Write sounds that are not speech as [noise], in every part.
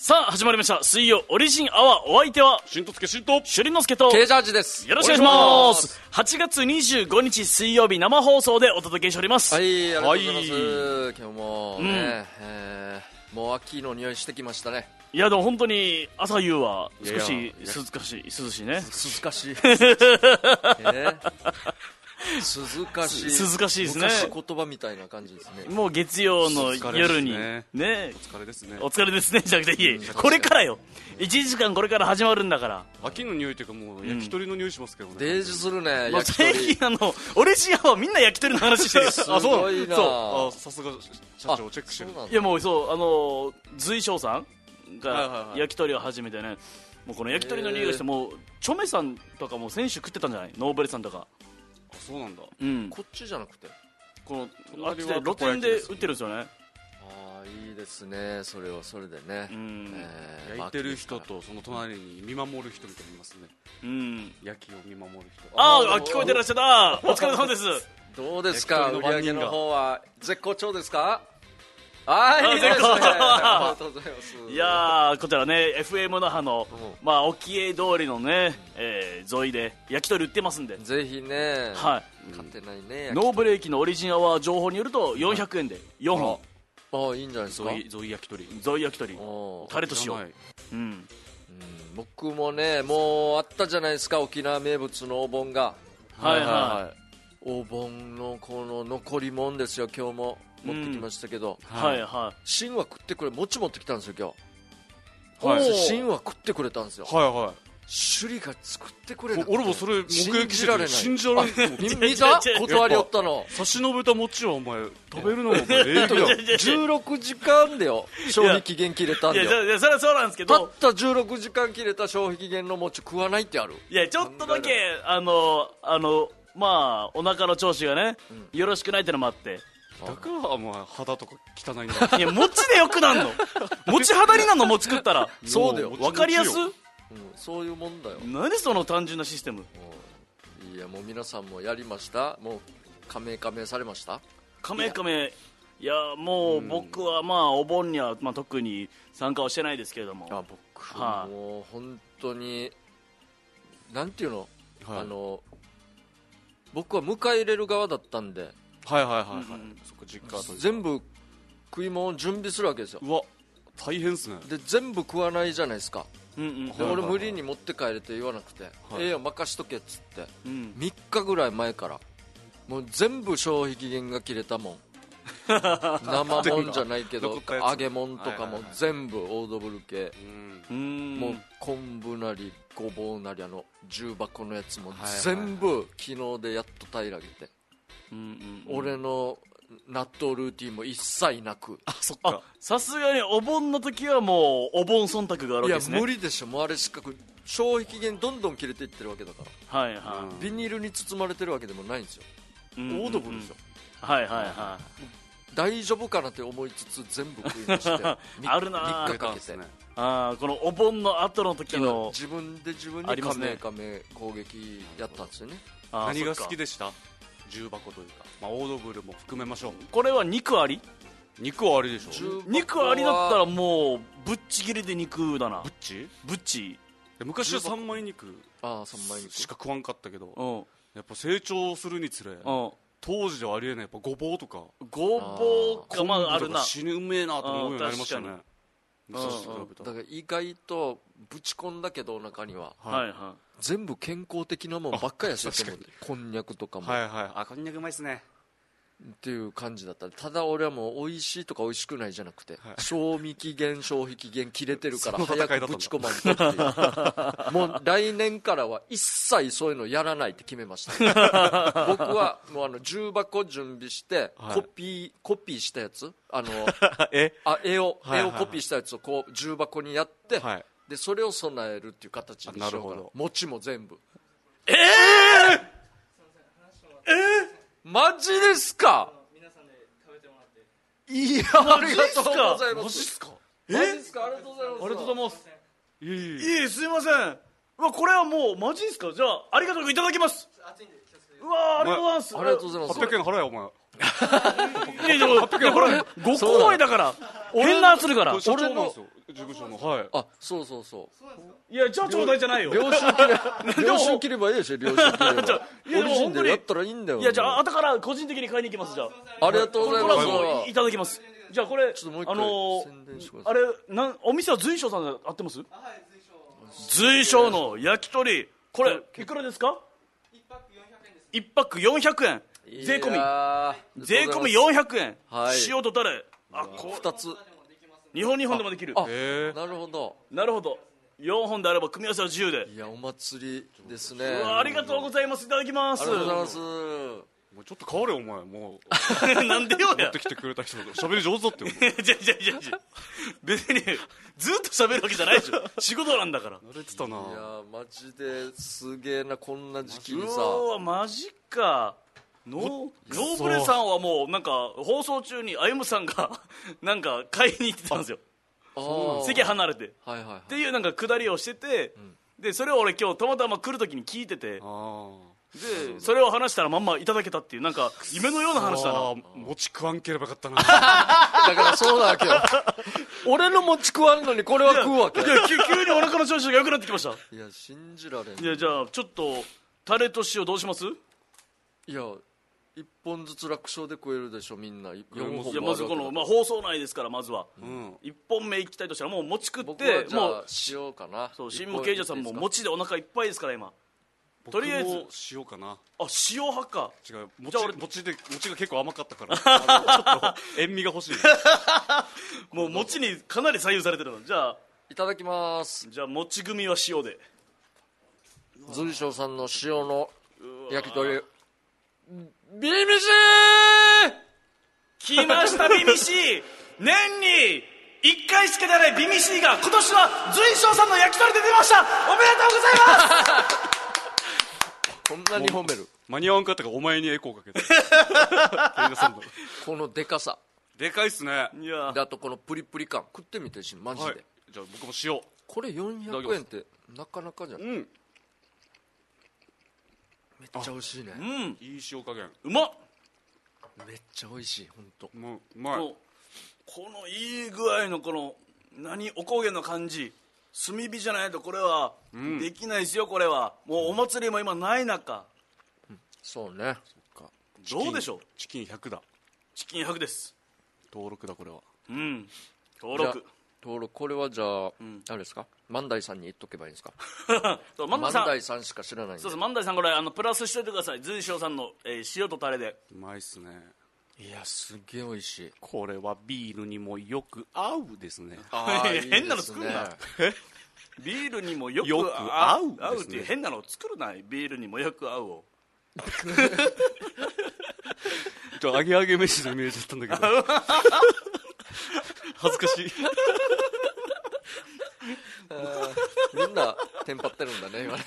さあ始まりました。水曜オリジンアワーお相手はしんとつけしんとしゅりのすけとケージャージです。よろしくお願いします。8月25日水曜日生放送でお届けしております、はいありがとうございます、はい。今日もね、えーもう秋の匂いしてきましたね。いやでも本当に朝夕は少いやいしや。涼かしい涼しいね。涼かしい、[laughs] えー？涼かしい。涼かしいですね。昔言葉みたいな感じですね。もう月曜の夜にお疲れねですお疲れですね。お疲れですね。じゃなくていえこれからよ。1時間これから始まるんだから。秋の匂いというかもう焼き鳥の匂いしますけどね、デージするね焼き最鳥近あの俺シアはみんな焼き鳥の話してる [laughs] すごいな。そう。あさすが社長チェックしてる。いやもうそうあの随翔さんがはい焼き鳥を始めてね。もうこの焼き鳥の匂いがしてもうチョメさんとかも先週食ってたんじゃない？ノーベルさんとかあそうなんだ。うん。こっちじゃなくて。このあっちで露店で売ってるんですよね。ああいいですね。それはそれでね、うん。えー焼いてる人とその隣に見守る人みたいにいますね。うん。焼きを見守る人。あーあ聞こえてらっしゃった。お疲れ様です。[laughs] どうですか？売り上げ焼き鳥の方は絶好調ですか？はいあいいですね。絶好調ありがとうございます。いやーこちらね FM 那覇のうまあ沖江通りのねえー沿いで焼き鳥売ってますんで。ぜひね。はい。勝てないねノーブレーキのオリジンアワー情報によると400円で4本。ああいいんじゃないですか？ゾイゾイ焼き鳥。ゾイ焼き鳥。タレと塩。うん。うん。僕もねもうあったじゃないですか沖縄名物のお盆が。はいはお盆のこの残りもんですよ今日も持ってきましたけど、いはい。は芯は食ってくれ餅持ってきたんですよ今日。は芯は食ってくれたんですよ。はいは首里が作ってくれいな俺もそれ目撃しられない。て信じられないみ見た？[laughs] 断りおったの。差し伸べた餅はお前食べるのもお前礼儀だ16時間でよ消費期限切れたんだよ。いやそれはそうなんですけど。たった16時間切れた消費期限の餅食わないってある。いやちょっとだけあのあのまあお腹の調子がねよろしくないってのもあってだからお前肌とか汚いんだいや餅でよくなんの。餅肌になんの餅食ったら。そうだよ。もうわかりやす餅うんそういうもんだよ。何その単純なシステム？うん。いやもう皆さんもやりました。もう加盟加盟されました？カメカメ。いやもう僕はまあお盆にはまあ特に参加はしてないですけれども。あ僕はい。もう本当になんていうの、はい。あの僕は迎え入れる側だったんではいはいはいはい、うんそっか実家と全部食い物を準備するわけですよ。うわ大変っすね。で全部食わないじゃないですか。うんうん。ではい俺無理に持って帰れって言わなくて、はい。ええよ任しとけっつって。うん。3日ぐらい前から。もう全部消費期限が切れたもん。[laughs] 生もんじゃないけど揚げ物とかも全部オードブル系。もう昆布なりごぼうなりあの重箱のやつも全部昨日でやっと平らげて、俺の納豆ルーティンも一切なく。あそっあ。かさすがにお盆の時はもうお盆忖度があるわいやけですね。無理でしょ。もうあれしか消費期限どんどん切れていってるわけだから。はいはうんビニールに包まれてるわけでもないんですよ。い、オードブルですよ、はいはいは大丈夫かなって思いつつ全部食いまして [laughs] あるな3日かけてあーこのお盆の後の時の自分で自分にカメカメ攻撃やったんですよね。何が好きでした？重箱というか、まあ、オードブルも含めましょう。これは肉あり？肉はありでしょ肉ありだったらもうぶっちぎりで肉だな。ブッチぶっち。で昔は三枚肉ああ3枚肉。しか食わんかったけどうん。やっぱ成長するにつれうん。当時ではありえないやっぱごぼうとか。ごぼうがまああるな。死ぬうめえなと思うようになりましたね。あ昔と比べたら。だから意外とぶち込んだけどお腹には。はいは全部健康的なもんばっかりやしと思ってこんにゃくとかも、はいはい。あこんにゃくうまいっすね。っていう感じだった。ただ俺はもう美味しいとか美味しくないじゃなくて、はい。賞味期限消費期限切れてるから早くぶち込まんとっていう。[laughs] もう来年からは一切そういうのやらないって決めました。[laughs] 僕はもうあの重箱準備して、はい。コピーコピーしたやつ？あの [laughs] え？あ絵を、はいはいはい。絵をコピーしたやつをこう重箱にやって、はいでそれを備えるっていう形にしようかな。あなるほど。餅も全部。ええー、マジですか？いやありがとうございます。マジっすか？マジですか？ありがとうございます。ありがとうございます。いえいえ。すいません。うわこれはもうマジですか？じゃあありがとういただきますうわありがとうございます。ありがとうございます。800円払えよお前。いやいやこれご公演だから。変な圧るから。社長なんですよ事務所の。はい。あそうそうそう。いやじゃあちょうだいじゃないよ。領収切れ領収切ればいいでしょ領収切ればンやったらいいんだよいやじゃあ後から個人的に買いに行きますじゃあ。ありがとうございこれますはもういただきます。じゃあこれちょっともう一回あのーあれなんお店は随所さんで合ってます？随所の焼き鳥。これいくらですか？一泊400円税込み。税込み400円。はい。塩とタレ。あこ二つ日本日本でもできる。なるほど。なるほど。4本であれば組み合わせは自由で。いやお祭りですね。うわありがとうございます。いただきます。ありがとうございます。もうちょっと変われよお前もう。[laughs] なんでよや。持ってきてくれた人喋り上手だってよじゃじゃじゃじゃ別にずっと喋るわけじゃないでしょ。[laughs] 仕事なんだから。慣れてたな。いやーマジですげえなこんな時期うにさ。わマジかノーノーブレさんはもうなんか放送中に歩夢さんが [laughs] なんか買いに行ってたんですよ。席離れて。っはいはいはい。ていうなんか下りをしてて、でそれを俺今日たまたま来る時に聞いててあでそれを話したらまんまいただけたっていうなんか夢のようなあ話だな。餅食わんければよかったな。[laughs] だからそうなわけよ。[laughs] 俺の餅食わんのにこれは食うわけ。いや急急にお腹の調子が良くなってきました。いや信じられん。いやじゃあちょっとタレと塩どうします？いや一本ずつ楽勝で食えるでしょみんな。4本いやまずこの、まあ、放送内ですからまずは、うん。一1本目いきたいとしたらもう餅食ってもう塩かな。そう新聞刑事さんも餅でお腹いっぱいですから今。とりあえず。塩かな。あ塩派か。違う餅じゃあ俺餅で餅が結構甘かったから。[laughs] ちょっと塩味が欲しい。[laughs] もう餅にかなり左右されてるの。じゃあ。いただきます。じゃあ餅組は塩で。随所さんの塩の焼き鳥ビビシ来ましたビミシー。[laughs] 年に1回しか出ないビミシーが今年は随所さんの焼き鳥で出ました。おめでとうございます。こんなに褒める。間に合わんかったからお前にエコーかけた刑事さんの。[laughs] このでかさ。でかいっすね。いや。であとこのプリプリ感。食ってみてしマジで、はい。じゃあ僕も塩これ400円ってなかなかじゃない？うんめっちゃ美味しいね。うん。いい塩加減。うまっ。めっちゃ美味しい本当。もううまい。このこのいい具合のこの何おこげの感じ。炭火じゃないとこれはん。できないですよこれは。もうお祭りも今ない中。そうね。どうでしょう？チキン100だ。チキン100です。登録だこれは。うん。登じゃあ録登録。これはじゃあ、ん誰ですか？万代さんに言っとけばいいんですか？[laughs] そう万万代さん。代さんしか知らないんで。そうです万代さんこれあのプラスしといてください。随所さんの、えー塩とタレで。うまいっすね。いやすっげえ美味しい。これはビールにもよく合うですね。あー [laughs] いい変なの作るな。ね [laughs] ビールにもよくよく合う合うっていう変なの作るな。ビールにもよく合うを。ちょ揚げ揚げ飯のイメージだったんだけど恥ずかしい。みんなテンパってるんだね今ね。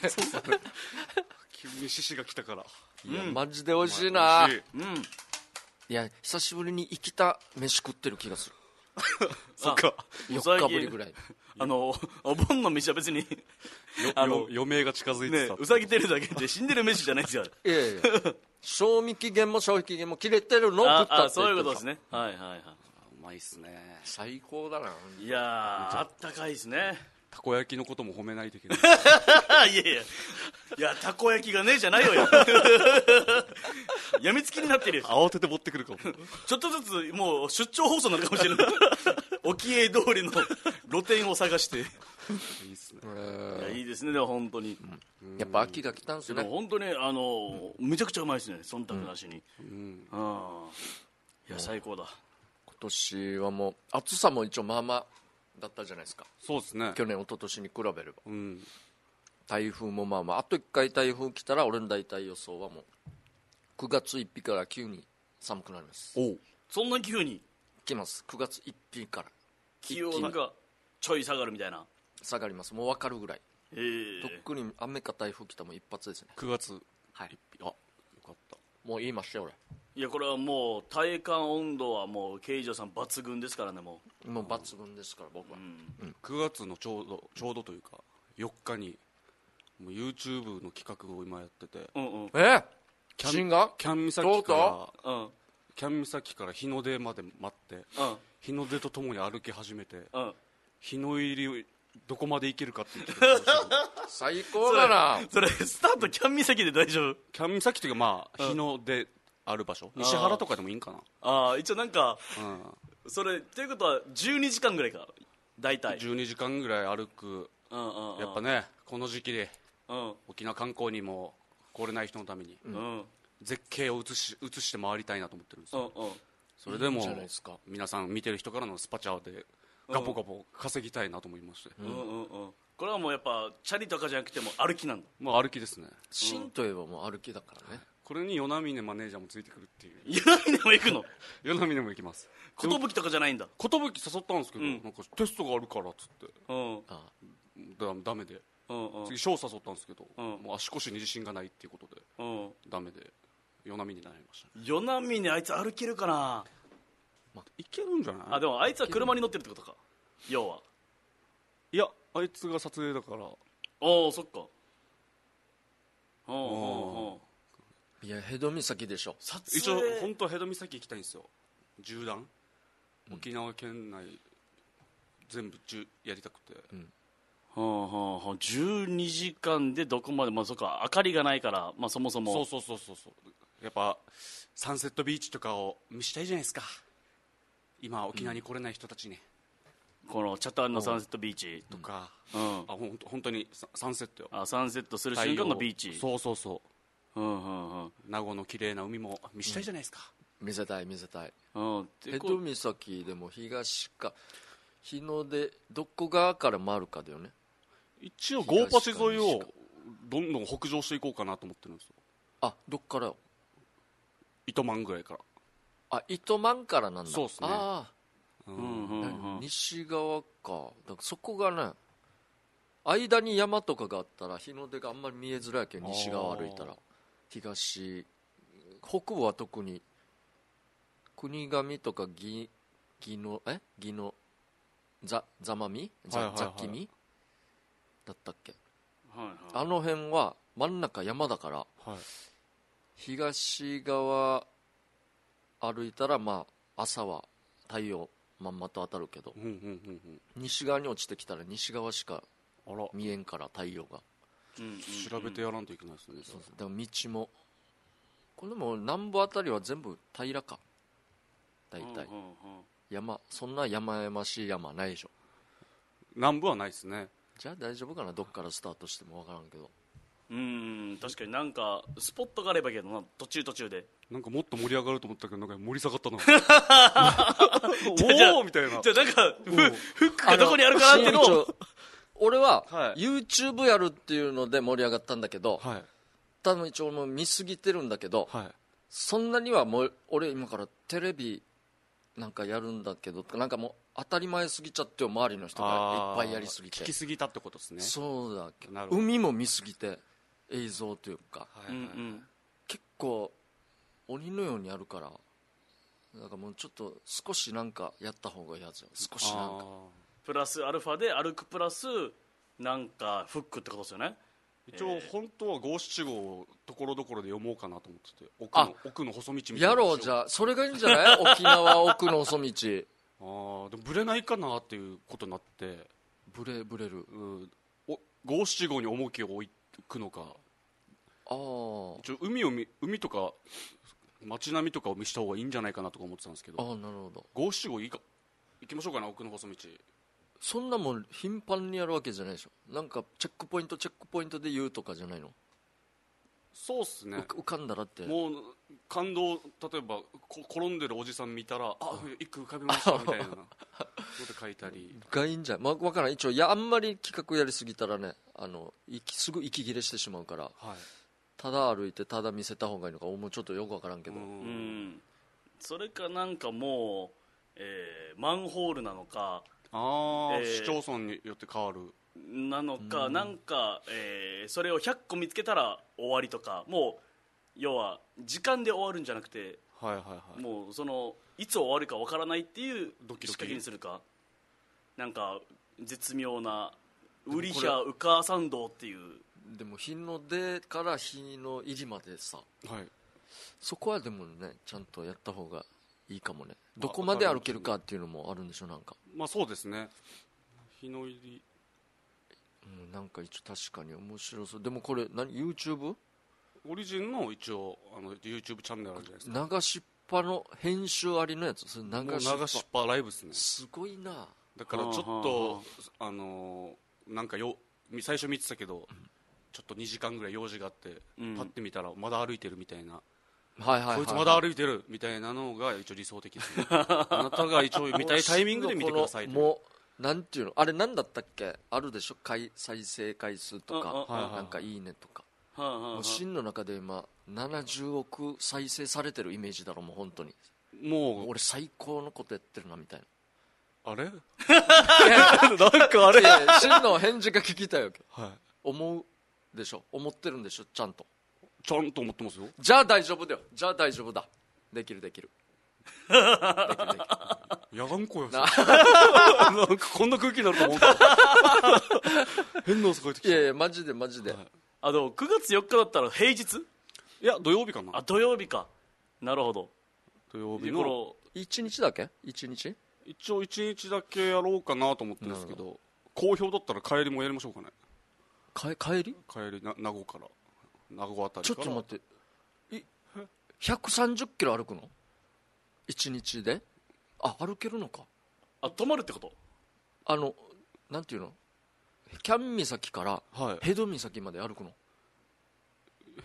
急に獅子が来たから。いやマジで美味しいな。美味しい。うん。いや久しぶりに生きた飯食ってる気がする。[laughs] そっか。4日ぶりぐらい。あのお盆の飯は別によあのよ余命が近づいてた。ねうさぎてるだけで死んでる飯じゃないですよいやいや賞味期限も消費期限も切れてるのを食あったってあそういうことですね。はいはいはうまいっすね。最高だな。いいやーあったかいですね。たこ焼きのことも褒めないといけない。[laughs] いやいや。いやたこ焼きがねえじゃないよややみつきになってるよ。慌てて持ってくるかも。ちょっとずつもう出張放送になるかもしれない。[laughs] 沖江通りの露店を探して。いいいっすね。やいいですねでも本当に。やっぱ秋が来たんですね。でも本当にあのめちゃくちゃうまいですね忖度なしに。うん。あいや最高だ。今年はもう暑さも一応まあまあだったじゃないですか。そうですね。去年一昨年に比べれば。うん。台風もまあまああと1回台風来たら俺の大体予想はもう9月1日から急に寒くなります。おう。そんな急に？来ます。9月1日から。気温がちょい下がるみたいな。下がります。もう分かるぐらい。え。ー特に雨か台風来たらもう一発ですね。9月はい。あよかったもう言いましたよいやこれはもう体感温度はもう刑事さん抜群ですからねも俺もう抜群ですから僕は、う、うん。9月のちょうどちょうどというか4日にもう YouTube の企画を今やってて。うんうん。え？キャン新がキャン岬からうん。キャン岬から日の出まで待ってうん。日の出とともに歩き始めてうん。日の入りどこまで行けるかっていう [laughs] 最高だな。それスタートキャン岬で大丈夫？キャン岬っていうかまあ日の出ある場所。西原とかでもいいんかな。ああ一応なんかうん。それっていうことは12時間ぐらいか大体。12時間ぐらい歩く。うんうんうん。やっぱねこの時期でうん。沖縄観光にも来れない人のためにうん。うん絶景を映し映して回りたいなと思ってるんですうんようん。それでも皆さん見てる人からのスパチャでガポガポ稼ぎたいなと思いまして。うんうんうん。これはもうやっぱチャリとかじゃなくても歩きなんだ。まあ歩きですね。新といえばもう歩きだからね。これに与那嶺マネージャーもついてくるっていう。湯波でも行くの？[laughs] 与那嶺も行きます。寿とかじゃないんだ。寿誘ったんですけど、うん。なんかテストがあるからっつって。うん。あだダメで。うんうん。次翔誘ったんですけど、うん。もう足腰に自信がないっていうことでうん。ダメで与那嶺になりました。ね与那嶺あいつ歩けるかな？いけるんじゃない？あでもあいつは車に乗ってるってことか。要は。いやあいつが撮影だから。おおそっか。うんうんうん。いやヘド岬でしょ。撮一応影本当はヘド岬行きたいんですよ。縦断、沖縄県内全部じゅやりたくて、はあはあはあ。12時間でどこまでまあそっか明かりがないからまあそもそも。そうそうそうそうそう。やっぱサンセットビーチとかを見したいじゃないですか今沖縄に来れない人たちに、このチャタンのサンセットビーチとか、うん。あほんと本当にササンセットよ。あサンセットする瞬間のビーチ。そうそうそう。んうんうん。う名護の綺麗な海も見したいじゃないですか、見せたい見せたい。うん。でヘこド岬でも東か日の出どこ側から回るかだよね。一応ゴーパチ沿いをどんどん北上していこうかなと思ってるんですよ。あどっから糸満ぐらいからあ糸満からなんだ。そうっすね。あうんうんうんうん。あ西側か。だからそこがね間に山とかがあったら日の出があんまり見えづらいけど西側歩いたら。東北部は特に国神とかぎぎのえ？ぎのざざまみざざきみだったっけ？はいはい。あの辺は真ん中山だからはい。東側歩いたらまあ朝は太陽まんまと当たるけどうんうんうん西側に落ちてきたら西側しかうんあら。見えんから太陽が。うんうん調べてやらんといけないですね、そうそう。だから道もこれでも南部あたりは全部平らか。大体。うんうんうん。山そんな山々しい山ないでしょ。南部はないですね。じゃあ大丈夫かな？どっからスタートしても分からんけどうん確かになんかスポットがあればいいけどな途中途中で。なんかもっと盛り上がると思ったけどなんか盛り下がったな。[laughs] じゃあおおみたいな。じゃあなんかフフックがどこにあるかなっていうの俺ははい。YouTube やるっていうので盛り上がったんだけどはい。多分一応もう見過ぎてるんだけどはい。そんなにはもう俺今からテレビなんかやるんだけどなんかもう当たり前すぎちゃってよ周りの人がいっぱいやりすぎて。聞きすぎたってことですね。そうだなるほど。海も見すぎて映像というか。はいはいうんうん。結構鬼のようにやるからだからもうちょっと少しなんかやった方がいいはずよ。少しなんか。プラスアルファで歩くプラスなんかフックってことですよね。一応本当は五七五をところどころで読もうかなと思ってて奥あの奥の細道みたいなやろうじゃあ。それがいいんじゃない？沖縄奥の細道。あーでもブレないかなっていうことになって。ブレブレる。うん。お五七五に重きを置くのか。ああ一応海を見海とか街並みとかを見した方がいいんじゃないかなとか思ってたんですけど。ああなるほど。五七五いいか行きましょうかな奥の細道。そんなもん頻繁にやるわけじゃないでしょ。なんかチェックポイントチェックポイントで言うとかじゃないの、そうっすね。う浮かんだらって。もう感動例えばこ転んでるおじさん見たらあ一句浮かびましたみたいなこと書いたり。[laughs] がいいんじゃん、まあ、分からん。一応いやあんまり企画やりすぎたらねあの息すぐ息切れしてしまうから。はい。ただ歩いてただ見せた方がいいのかもうちょっとよく分からんけど、うん。うん。それかなんかもう、えーマンホールなのかああ、えー市町村によって変わる。なのか、なんか、えーそれを100個見つけたら終わりとかもう要は時間で終わるんじゃなくてはいはいはい。もうそのいつ終わるかわからないっていうドキドキ。仕掛けにするか。なんか絶妙なもウリヒャウカー参道っていう。でも日の出から日の入りまでさ。はい。そこはでもねちゃんとやった方がいいかもね。どこまで歩けるかっていうのもあるんでしょなんか、まあそうですね。日の入り。うん、なんか一応確かに面白そう。でもこれ何？YouTube? オリジンの一応あの YouTube チャンネルあるじゃないですか。流しっぱの編集ありのやつ？それもう流しっぱ。流しっぱライブですね。すごいな。だからちょっとあのーなんかよ最初見てたけどちょっと2時間ぐらい用事があって、うん。パッて見たらまだ歩いてるみたいな、はいはいこいつまだ歩いてるみたいなのが一応理想的ですね。[laughs] あなたが一応見たいタイミングで見てくださいともうなんていうの？あれなんだったっけ？あるでしょ？回再生回数とか、なんかいいねとか、はあはもう真の中で今70億再生されてるイメージだろもう本当に。もう。俺最高のことやってるなみたいあれ？ななんかあれ？真の返事が聞きたいわけ。はい。思うでしょ？思ってるんでしょ？ちゃんと。ちゃんと思ってますよ。じゃあ大丈夫だよ。じゃあ大丈夫だ。できるできる。できるできる。やがんこよな。なんかこんな空気になると思う。変な汗かいてきた。いやいやマジでマジで、はい。あでも9月4日だったら平日？いや土曜日かな。あ土曜日か。なるほど。土曜日でのこ一日だけ？一日？一応1日だけやろうかなと思ってるんですけど好評だったら帰りもやりましょうかね。か帰り？帰りな名護から。名護あたりちょっと待って。い130キロ歩くの？一日で？あ歩けるのか。あ泊まるってこと？あのなんていうの？キャン岬からはい。ヘド岬まで歩くの。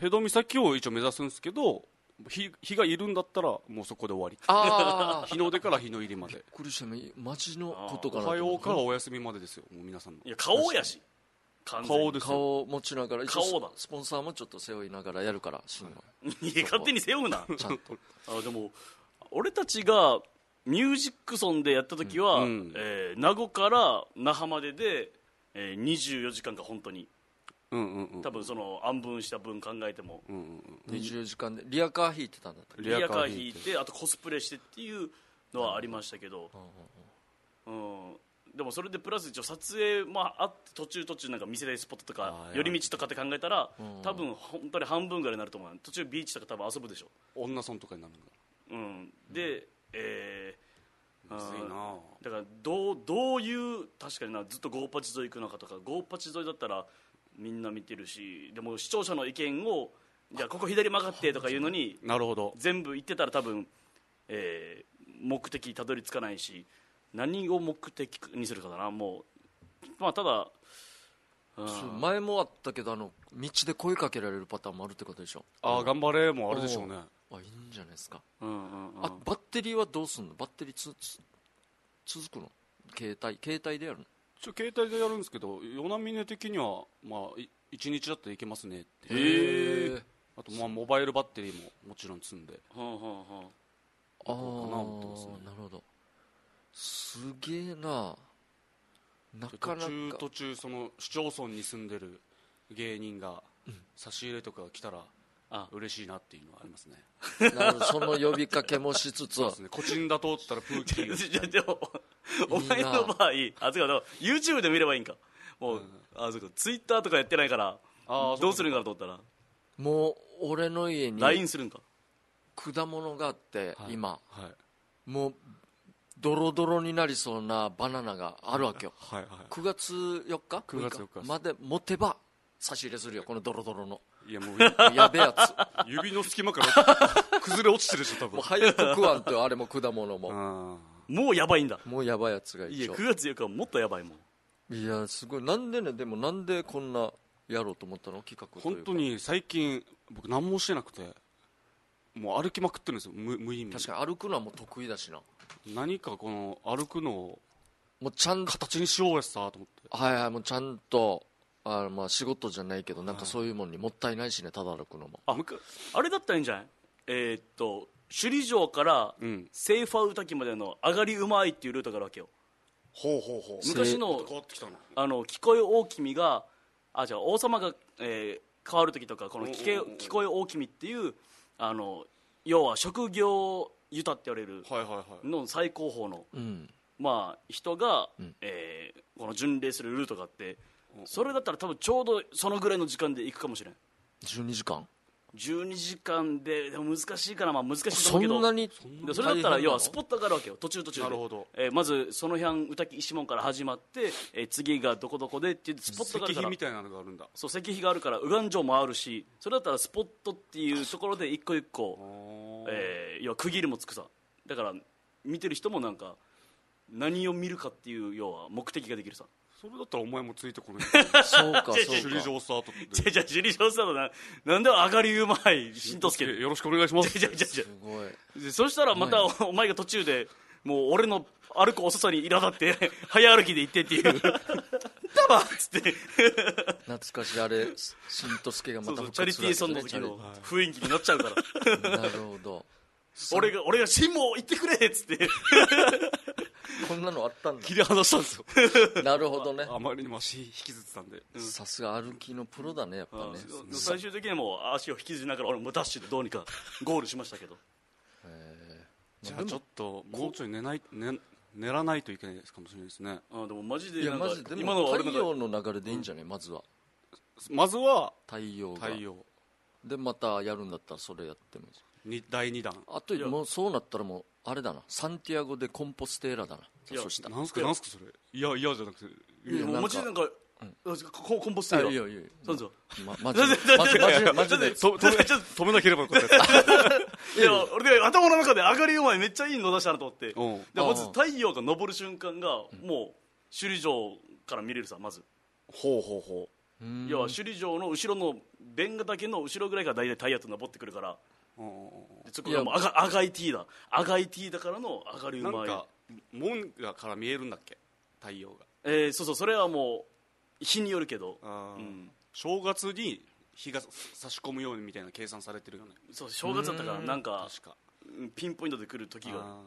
ヘド岬を一応目指すんですけど日日がいるんだったらもうそこで終わり。ああ [laughs] 日の出から日の入りまで。びっくりしたね。マジのことかおなと思ったはようからお休みまでですよ。もう皆さんの。いや顔やし。顔ですよ。顔を持ちながら顔だ。スポンサーもちょっと背負いながらやるから真は。[laughs] いや勝手に背負うな。ちゃんと。あでも俺たちがミュージックソンでやった時は、うん。えー名護から那覇までで、えー24時間か本当に。うんうんうん多分その暗分した分考えても。うんうん24時間でリアカー引いてたんだったリアカー引いてあとコスプレしてっていうのはありましたけど、うん、でもそれでプラス一応撮影もあって途中途中なんか見せたいスポットとか寄り道とかって考えたらうん多分本当に半分ぐらいになると思う。途中ビーチとか多分遊ぶでしょ、女村とかになるんだうん、で、えーむずいなだからどうどういう確かになずっとゴーパチ沿い行くのかとかゴーパチ沿いだったらみんな見てるしでも視聴者の意見をじゃあここ左曲がってとかいうのになるほど。全部言ってたら多分、えー目的たどり着かないし何を目的にするかだな。もうまあただ、前もあったけどあの道で声かけられるパターンもあるってことでしょ？ああ頑張れもあるでしょうね。あいいんじゃないですか、うんうんうん。あバッテリーはどうすんの？バッテリーつつ続くの？携帯携帯でやるの？一応携帯でやるんですけど与那峰的にはまあい1日だったらいけますねって。へえあとまあモバイルバッテリーももちろん積んで。はんはんはんあ。あどうかな思ってますね。なるほど。すげえな。なかなか。途中途中その市町村に住んでる芸人が差し入れとか来たらあ嬉しいなっていうのはありますね。なるほどその呼びかけもしつつ。そうですね。コチンだとったらプーキー [laughs] じゃあでもお前の場合あそうか YouTube で見ればいいんか。もう、あそうか Twitter とかやってないからあーどうするんかなと思ったら。もう俺の家に LINE するんか。果物があって、はい。今。はい。もうドロドロになりそうなバナナがあるわけよ。はい。はい。9月4日？9月4日まで持てば差し入れするよこのドロドロのいやもうやべえやつ。指の隙間から崩れ落ちてるでしょ多分。早く食わんとあれも果物も。あもうやばいんだ。もうやばいやつがいや一応9月4日はもっとやばいもん。いやすごい。なんでねでもなんでこんなやろうと思ったの企画ーというか。本当に最近僕何もしてなくてもう歩きまくってるんですよ。無無意味に。確かに歩くのはもう得意だしな。何かこの歩くのをもうちゃんと。形にしようやさと思って。はいはいもうちゃんとあまあ仕事じゃないけどなんかそういうもんにもったいないしねただ歩くのも。あむかあれだったらいいんじゃない？えーっと首里城からうん。セーファー歌木までの上がりうまいっていうルートがあるわけよ。ほうほうほう。昔の変わってきたな。あの聞こえ大君があじゃあ王様が、えー変わる時とかこの聞けうんうんうん。聞こえ大君っていうあの要は職業ユタって言われるはいはいはい。の最高峰の、うん。まあ、人が、ん。えーこの巡礼するルートがあってうんそれだったら多分ちょうどそのぐらいの時間で行くかもしれん。12時間？12時間ででも難しいからまあ難しいとそ思うけど。んなに？でそれだったら要はスポポットがあるわけよ途中途中で。なるほど。えーまずその辺歌木一門から始まって、えー次がどこどこでっていうスポットがあるから。石碑みたいなのがあるんだ。そう石碑があるから右岸城もあるしそれだったらスポットっていうところで一個一個、えー要は区切りもつくさ。だから見てる人もなんか何を見るかっていう要は目的ができるさそれだったらお前もついてこない [laughs] そうかそうか。首里城スタートじゃじゃ首里城スタートななんで上がりうまい新藤助よろしくお願いします。じゃじゃじゃすごい。でそしたらまたおお前が途中でもう俺の歩く遅さに苛立って [laughs] 早歩きで行ってっていう「ダバ!」っつって。懐かしいあれ新と助がまたそうそう復チャリティーソンの時の雰囲気になっちゃうから。なるほど。俺 [laughs] が俺が「辛抱行ってくれ!」っつってこんなのあったんだ。切り離したんですよ。[laughs] なるほどね。あまりにも足引きずってたんで。さすが歩きのプロだねやっぱね。最終的にはもう足を引きずりながら俺もダッシュでどうにかゴールしましたけど。じゃあちょっともうちょい寝ない寝寝らないといけないかもしれないですね。あでもマジでなんか今の太陽の流れでいいんじゃないまずは。まずは太陽が。太陽。でまたやるんだったらそれやってもいいに第2弾。あともうそうなったらもうあれだな。サンティアゴでコンポステーラだな。いやそしたら。なんすかなんすかそれ。いや嫌じゃなくていやもうマジでなんかココンポステーラ。いやいやいや。そうそう。まマジ [laughs] で。マジでマジで止めちょっ止めなければよかったや [laughs] いや俺で頭の中で上がりうまいめっちゃいいの出したなと思って。でまず太陽が昇る瞬間がもう首里城から見れるさまず。ほうほうほう。ん。要は首里城の後ろの弁ヶ岳の後ろぐらいから大体太陽と登ってくるからううんでそこがもう赤赤い T だ。赤い T だからの上がりうまい。なんか門がから見えるんだっけ？太陽が。えーそうそうそれはもう日によるけど。あー。うん。正月に日が差し込むようにみたいな計算されてるよね。そう正月だったからなんかピンポイントで来る時があ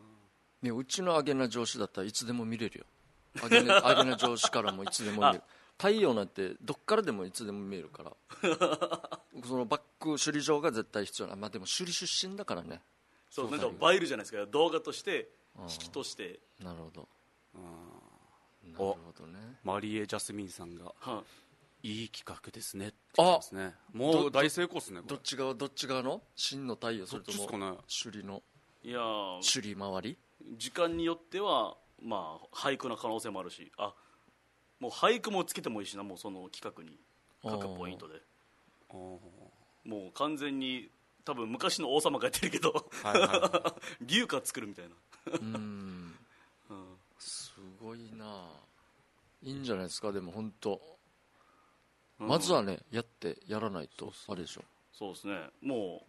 ねうちのアゲナ上司だったらいつでも見れるよ。アゲナアゲナ上司からもいつでも見れる太陽なんてどっからでもいつでも見えるから。[laughs] そのバック首里城が絶対必要な。まあでも首里出身だからね。そうなんか映えるじゃないですか動画として引きとして。なるほど。ー。なるほどね。マリエ・ジャスミンさんがはい。い企画ですね。って言ってますね。もう大成功ですねどっち側どっち側の？真の太陽それとも首里の？いやー。首里周り？時間によってはまあ俳句の可能性もあるしあもう俳句もつけてもいいしなもうその企画に。各ポイントで。もう完全に多分昔の王様がやってるけど。はいはい。[laughs] 作るみたいな、うん。[laughs] うん。すごいな。いいんじゃないですかでも本当。うん。まずはねやってやらないとあれでしょ。そうですね。も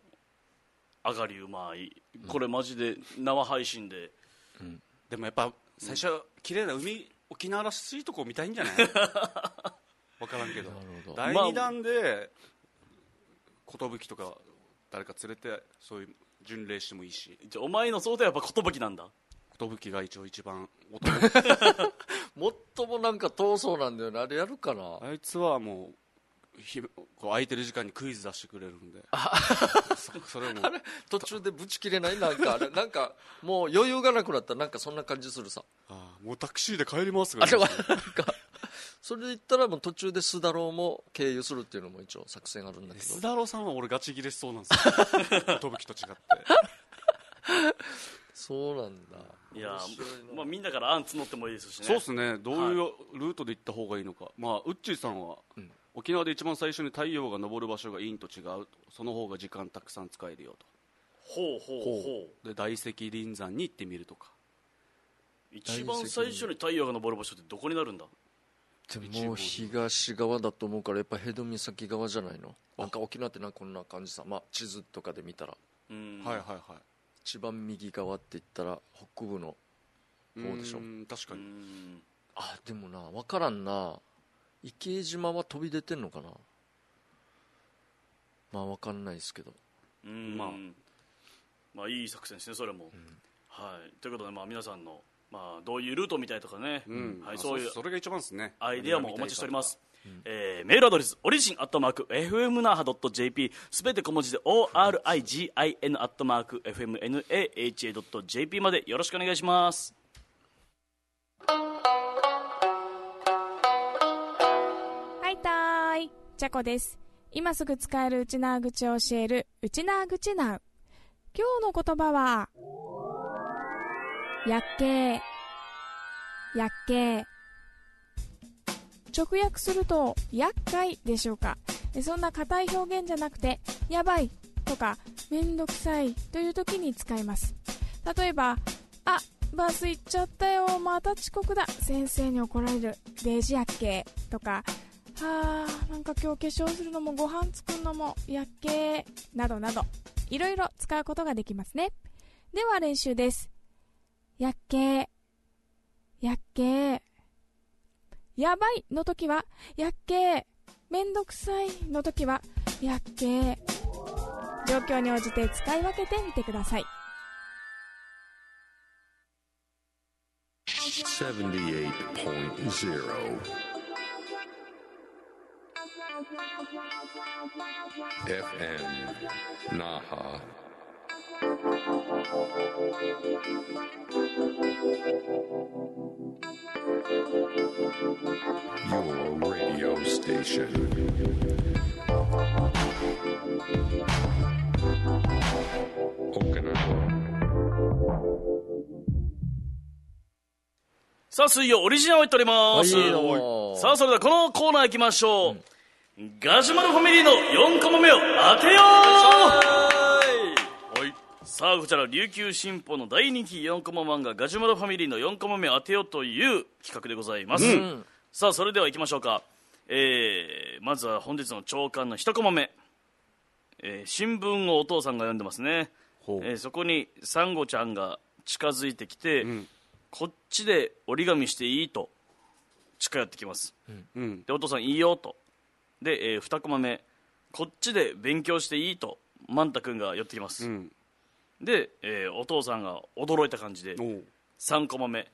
う上がりうまい。これマジで生配信で。でもやっぱ最初は綺麗な海沖縄らしいとこ見たいんじゃない？[laughs] 分からんけど。第2弾で寿とか誰か連れてそういう巡礼してもいいし。じゃあお前の想定はやっぱ寿なんだ。寿が一応一番 [laughs] [laughs] もっともなんか遠そうなんだよね。あれやるかな。あいつはもうひこう空いてる時間にクイズ出してくれるんで。そそれも。途中でブチ切れない？なんかあれなんかもう余裕がなくなった？らなんかそんな感じするさ。あーもうタクシーで帰りますあれはなんかそれで言ったらもう途中で須田郎も経由するっていうのも一応作戦あるんだけど。須田郎さんは俺ガチギレしそうなんですよ。[laughs] 寿と違って。そうなんだ。いやまあみんなから案募ってもいいですしね。そうですね。どういうルートで行った方がいいのか、まあウッチーさんは、ん沖縄で一番最初に太陽が昇る場所が陰と違う。とその方が時間たくさん使えるよと。ほうほうほう。で大石林山に行ってみるとか。一番最初に太陽が昇る場所ってどこになるんだ？でも東側だと思うからやっぱヘド岬側じゃないの？なんか沖縄ってなんかこんな感じさ、まあ、地図とかで見たら。うん。はいはいはい。一番右側って言ったら北部のそうでしょ？う確かうに、ん。あでもな分からんな池江島は飛び出てんのかな？まあ分かんないですけど。うんまあまあいい作戦ですねそれも、はい。ということでまあ皆さんのまあどういうルートみたいとかね、うん。はい、まあそういうそれが一番ですね。アイデアもお待ちしております、えーメールアドレスオリジンアットマーク FM 那覇 .jp すべて小文字で ORIGIN アットマーク FMNAHA.jp までよろしくお願いしますはいたーい、ちゃこです。今すぐ使えるうちなー口を教えるうちなー口なう今日の言葉はやっけー。やっけー。直訳すると厄介でしょうか。そんな硬い表現じゃなくてやばいとかめんどくさいという時に使います。例えばあバス行っちゃったよまた遅刻だ。先生に怒られる。デジやっけとかはあなんか今日化粧するのもご飯作るのもやっけなどなどいろいろ使うことができますね。では練習です。やっけやっけやばいの時はやっけめんどくさいの時はやっけ状況に応じて使い分けてみてください。78 FM Naha. Your radio station. Okinawa. さあ水曜オリジナルを言っております、さあそれではこのコーナー行きましょう、ガジュマルファミリーの4コマ目を当てようはいさあこちら琉球新報の大人気4コマ漫画ガジュマルファミリーの4コマ目を当てようという企画でございます、ん。さあそれでは行きましょうか。えー、まずは本日の朝刊の1コマ目、えー新聞をお父さんが読んでますね、えーそこにサンゴちゃんが近づいてきて、ん。こっちで折り紙していいと近寄ってきます。うん。でお父さんいいよとで、え2コマ目こっちで勉強していいとマンタ君が寄ってきます、うん。で、えーお父さんが驚いた感じでおう。3コマ目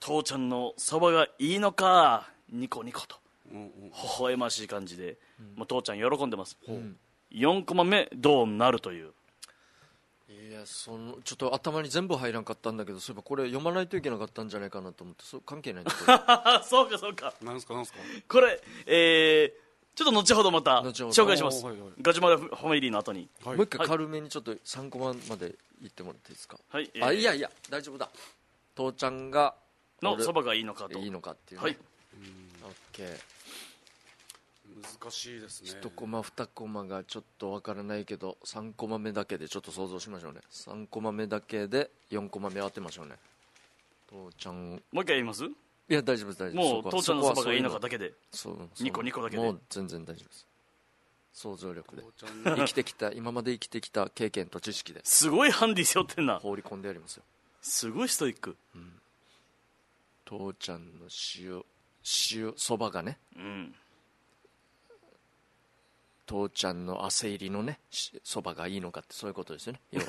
父ちゃんのそばがいいのかニコニコとうんうん。微笑ましい感じで、もう父ちゃん喜んでます、ん4コマ目どうなるという。いやそのちょっと頭に全部入らんかったんだけどそういえばこれ読まないといけなかったんじゃないかなと思ってそう関係ない [laughs] そうかそうか。なんすかなんすか？これえー、ちょっと後ほどまた紹介します、はいはい。ガジュマルファミリーの後に。はい。もう一回軽めにちょっと3コマまで言ってもらっていいですか、はい、えあーいやいや大丈夫だ。父ちゃんが俺のそばがいいのかと。いいのかっていうね、はい。オッケー。難しいですね。1コマ2コマがちょっとわからないけど3コマ目だけでちょっと想像しましょうね。3コマ目だけで4コマ目当てましょうね。父ちゃん。もう一回言います？いや大丈夫です大丈夫もう父ちゃんのそばがいいのかだけで。そうそう。ニコニコだけで。もう全然大丈夫です。想像力で生きてきた今まで生きてきた経験と知識で。すごいハンディ背負ってんな。放り込んでやりますよ。すごいストイック。父ちゃんの塩塩そばがね。うん。父ちゃんの汗入りのねそばがいいのかってそういうことですよね。[laughs]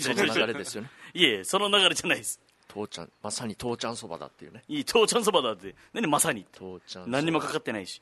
その流れですよね。いえその流れじゃないです父ちゃんまさに父ちゃんそばだっていうね。いい父ちゃんそばだって。何まさに。父ちゃん何にもかかってないし、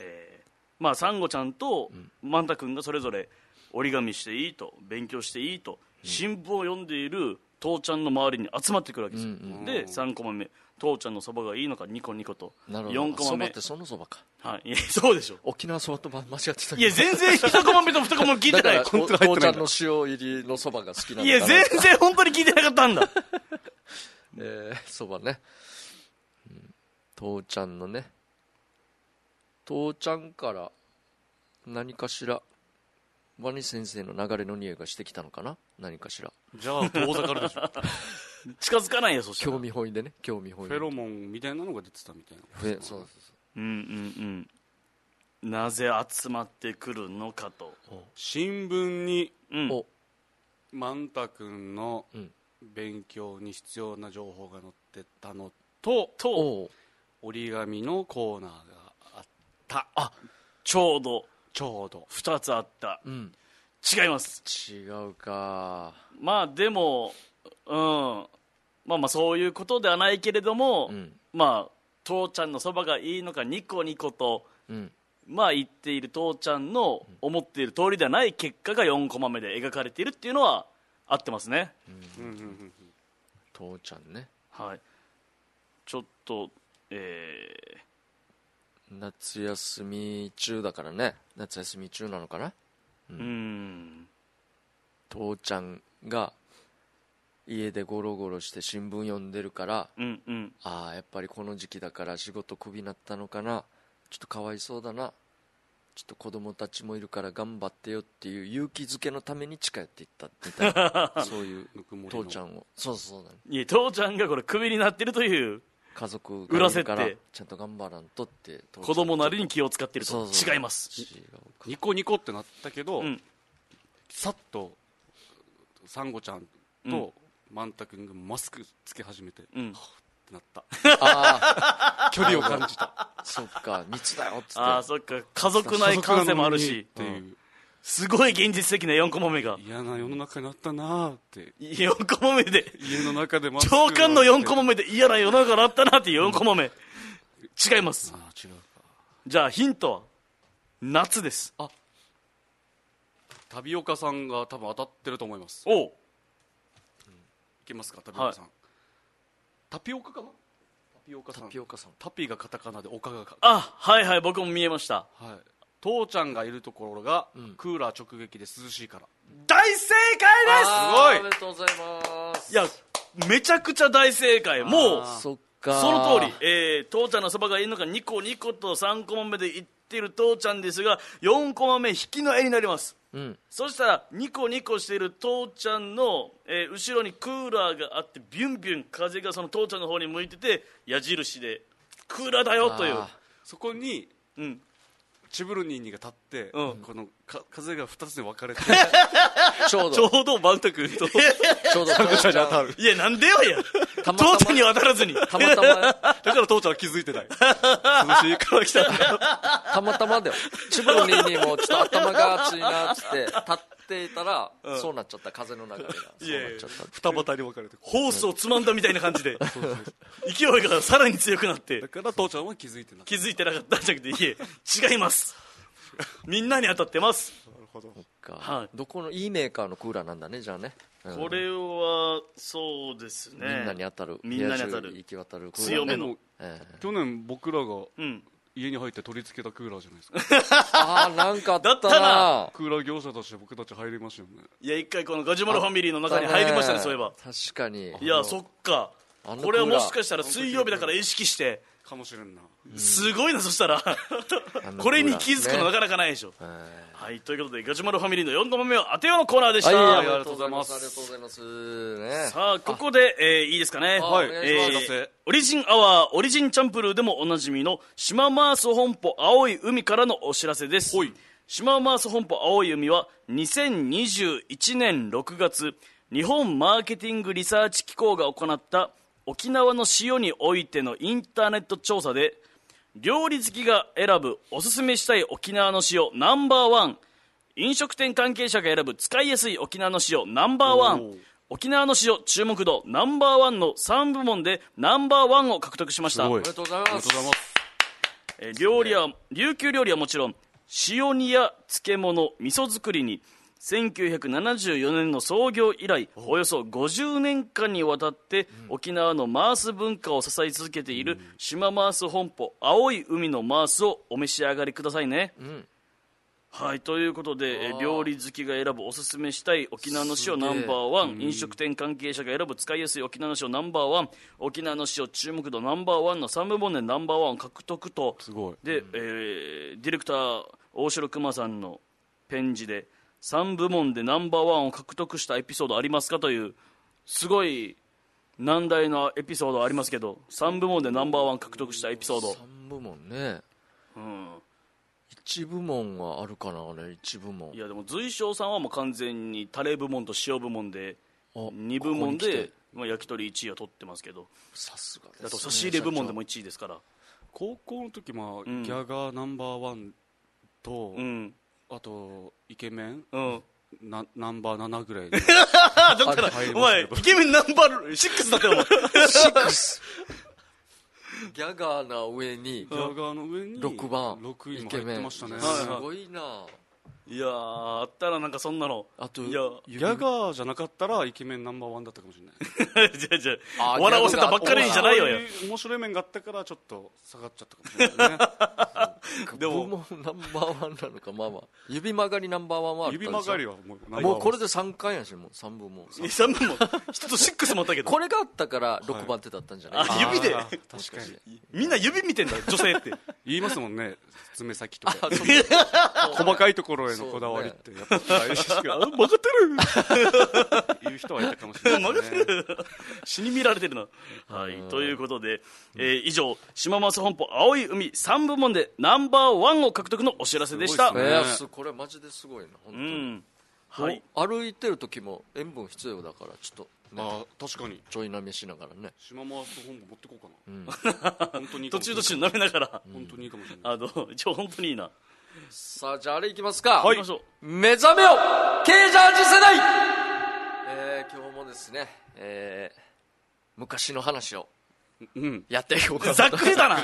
えーまあサンゴちゃんとマンタ君がそれぞれ折り紙していいと勉強していいと新聞を読んでいる父ちゃんの周りに集まってくるわけですよ、うんうんで3コマ目父ちゃんのそばがいいのかニコニコと。なるほど。4コマ目。そばってそのそばか。はい。いやそうでしょ。沖縄そばと間違ってた。いや全然1コマ目と2コマ目聞いてない。だからコント入ってないんだ父ちゃんの塩入りのそばが好きなんだいや全然本当に聞いてなかったんだ。[laughs] えーそばね、うん。父ちゃんのね。父ちゃんから何かしらワニ先生の流れの匂いがしてきたのかな？何かしら。じゃあ遠ざかるでしょ [laughs] [laughs] 近づかないよそしたら。興味本位でね興味本位。フェロモンみたいなのが出てたみたいな。フェそうそうう。んうんうん。なぜ集まってくるのかと。新聞にうん。お。マンタ君のうん。勉強に必要な情報が載ってたのとと折り紙のコーナーがあった。あちょうど。ちょうど。2つあった。うん。違います。違うか。まあでもうんまあまあそういうことではないけれども、うん。まあ父ちゃんのそばがいいのかニコニコとうん。まあ言っている父ちゃんの思っている通りではない結果が4コマ目で描かれているっていうのは合ってますね、うん。父ちゃんね。はい。ちょっとえー夏休み中だからね。夏休み中なのかな？うん。父ちゃんが家でゴロゴロして新聞読んでるからうんうん。ああやっぱりこの時期だから仕事クビになったのかな。ちょっとかわいそうだな。ちょっと子供たちもいるから頑張ってよっていう勇気づけのために近寄っていったみたいな。[laughs] そういう父ちゃんを。そうそうだね。いや父ちゃんがこれクビになってるという。家族がいるから定。ちゃんと頑張らんとって父ちゃん子供なりに気を使ってると。違います。ニコニコってなったけど、うん。さっとサンゴちゃんとマンタ君がマスクつけ始めて、うん。ってなった。あ [laughs] 距離を感じた。あ [laughs] そっか密だよっつって。ああそっか。家族内感染もあるし。っていう、すごい現実的な4コマ目が。嫌な世の中になったなーって。4コマ目で。家の中で長官の4コマ目目で嫌な世の中になったなっていう4コマ目違います。ああ違うか。じゃあヒントは夏です。タビオカさんが多分当たってると思います。いおうけますかタビオカさん、タピオカかな？タピオカさん。タピオカさん。タピがカタカナでオカがか。あはいはい僕も見えました。はい。父ちゃんがいるところが、ん。クーラー直撃で涼しいから。大正解です！すごい。おめでとうございます。いやめちゃくちゃ大正解。もうあそっか。その通り、えー、父ちゃんのそばがいるのが2個2個と3コマ目で言ってる父ちゃんですが4コマ目引きの絵になりますうん。そしたらニコニコしている父ちゃんの、えー後ろにクーラーがあってビュンビュン風がその父ちゃんの方に向いてて矢印でクーラーだよという。あそこにうんチブルニーニが立って、うん。このか風が2つに分かれてー [laughs] ちょうど。ちょうどバウタ君とちょうど。ぐちゃに当たる。いやなんでよや。たまたま。父ちゃんに渡らずに。たまたま。[laughs] だから父ちゃんは気づいてない。涼しいから来たんだよ。たまたまだよ。チブロニーにもちょっと頭が熱いなっつって立っていたら、そうなっちゃった風の流れがそうやいや。なっちゃった。二股に分かれてホースをつまんだみたいな感じで。[laughs] 勢いがさらに強くなって。だから父ちゃんは気づいてない気づいてなかったんじゃなくていえ違います。みんなに当たってます。なるほど。か。はい。どこのいいメーカーのクーラーなんだねじゃあね、うん。これはそうですね。みんなに当たる。みんなに当たる。行き渡るクーラー強めの。ええ。去年僕らがうん家に入って取り付けたクーラーじゃないですか。ああなんかあったな。だったな。クーラー業者として僕たち入りましたよね。いや一回このガジュマルファミリーの中に入りましたねそういえば。確かに。いやそっか。これはもしかクしたら水曜日だから意識してかもしれんな。すごいなそしたら。これに気づくのなかなかないでしょ。えはいということでガジュマルファミリーの4コマ目は当てようのコーナーでした、えはい、あありがとうございま。す。すありがとうございます。ね。さあここで、えーいいですかね。はい。えーオリジンアワーオリジンチャンプルーでもおなじみの島マース本舗青い海からのお知らせです。はい。島マース本舗青い海は2021年6月日本マーケティングリサーチ機構が行った沖縄の塩においてのインターネット調査で料理好きが選ぶおすすめしたい沖縄の塩ナンバーワン。飲食店関係者が選ぶ使いやすい沖縄の塩ナンバーワン。沖縄の塩注目度ナンバーワンの3部門でナンバーワンを獲得しました。おめでとうございます。えー料理は琉球料理はもちろん塩煮や漬物味噌作りに1974年の創業以来およそ50年間にわたって沖縄のマース文化を支え続けている島マース本舗青い海のマースをお召し上がりくださいね、ん。はいということでえー。料理好きが選ぶおすすめしたい沖縄の塩ナンバーワン飲食店関係者が選ぶ使いやすい沖縄の塩ナンバーワン沖縄の塩注目度ナンバーワンの3部門でナンバーワンを獲得と。すごい。で、えーディレクター大城熊さんのペン字で3部門でナンバーワンを獲得したエピソードありますかというすごい難題のエピソードありますけど3部門でナンバーワン獲得したエピソード、三部門ね。うん、一部門はあるかなあれ一部門。い。やでも随翔さんはもう完全にタレ部門と塩部門であ2部門でて、まあ、焼き鳥1位は取ってますけど。さすがです、ね。あと差し入れ部門でも1位ですから。高校の時まあ、ん。ギャガーナンバーワンと、うんあとイケメン？うん。なナンバー7ぐらい。[laughs] あだから？入りおましたけど。前イケメンナンバー6だったよお前シックス。[laughs] ギャガーな上にギャガーの上に6番。6位もイケメン入ってましたね、はい。すごいな。いやーあったらなんかそんなの。あといや。ギャガーじゃなかったらイケメンナンバーワンだったかもしれない。じ [laughs] ゃあじゃああ笑わせたばっかりじゃないよ。面白い面があったからちょっと下がっちゃったかもしれないね。[laughs] でもナンバーワンなのかまあまあ指曲がりナンバーワンはあったでしょ指曲がりはもうもうこれで3回やしもう3部門3分も？1と6もあったけどこれがあったから6番手だったんじゃない、あ指で？確かに。みんな指見てんだ女性って。言いますもんね。爪先とか。[laughs] 細かいところへのこだわりってやっぱ大事ですから [laughs] 曲がってる。[laughs] 言う人はいたかもしれないね。死に見られてるな。はい、ということで、えー以上、島松本舗青い海3部門でナンバーワンを獲得のお知らせでした。すごいっすね。えこれマジですごいな本当うに、ん。はい。歩いてる時も塩分必要だからちょっと、ねまあ確かに。ちょいなめしながらね。島回す本部持ってこうかな、途中途中舐めながら、本当にいいかもしれない。あの、一応本当にいいな。さあじゃああれいきますか、行きましょう。目覚めよケージャージ世代えー、今日もですね、えー、昔の話をうんやっていこうかなざっくりだな。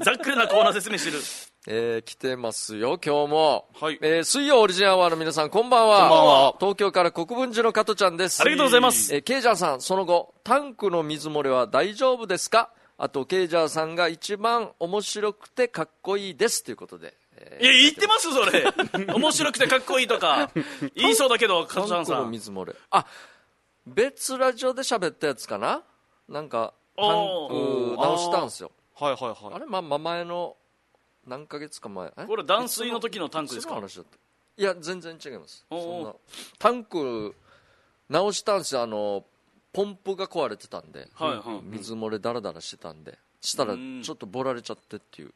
ざっくりなコーナー説明してる。えー、来てますよ、今日も。はいえー、水曜オリジナルアワーの皆さん、こんばんは。こんばんは東京から国分寺の加トちゃんです。ありがとうございますえー、ケイジャーさん、その後、タンクの水漏れは大丈夫ですか？あと、ケイジャーさんが一番面白くてかっこいいです。ということで。えいや、言ってますそれ。[laughs] 面白くてかっこいいとか。言いそうだけど、カズちゃんさん。水漏れ。あ、別ラジオで喋ったやつかな？なんか、タンおク直したんすよ。はいはいはい。あれ、まあ、まあ前の、何ヶ月か前。え？これ断水の時のタンクですか？いつの話だった。いや全然違います。おうそんなタンク直したんですよ。あのポンプが壊れてたんで、はいはい。水漏れダラダラしてたんで。したらうん。ちょっとボラれちゃってっていう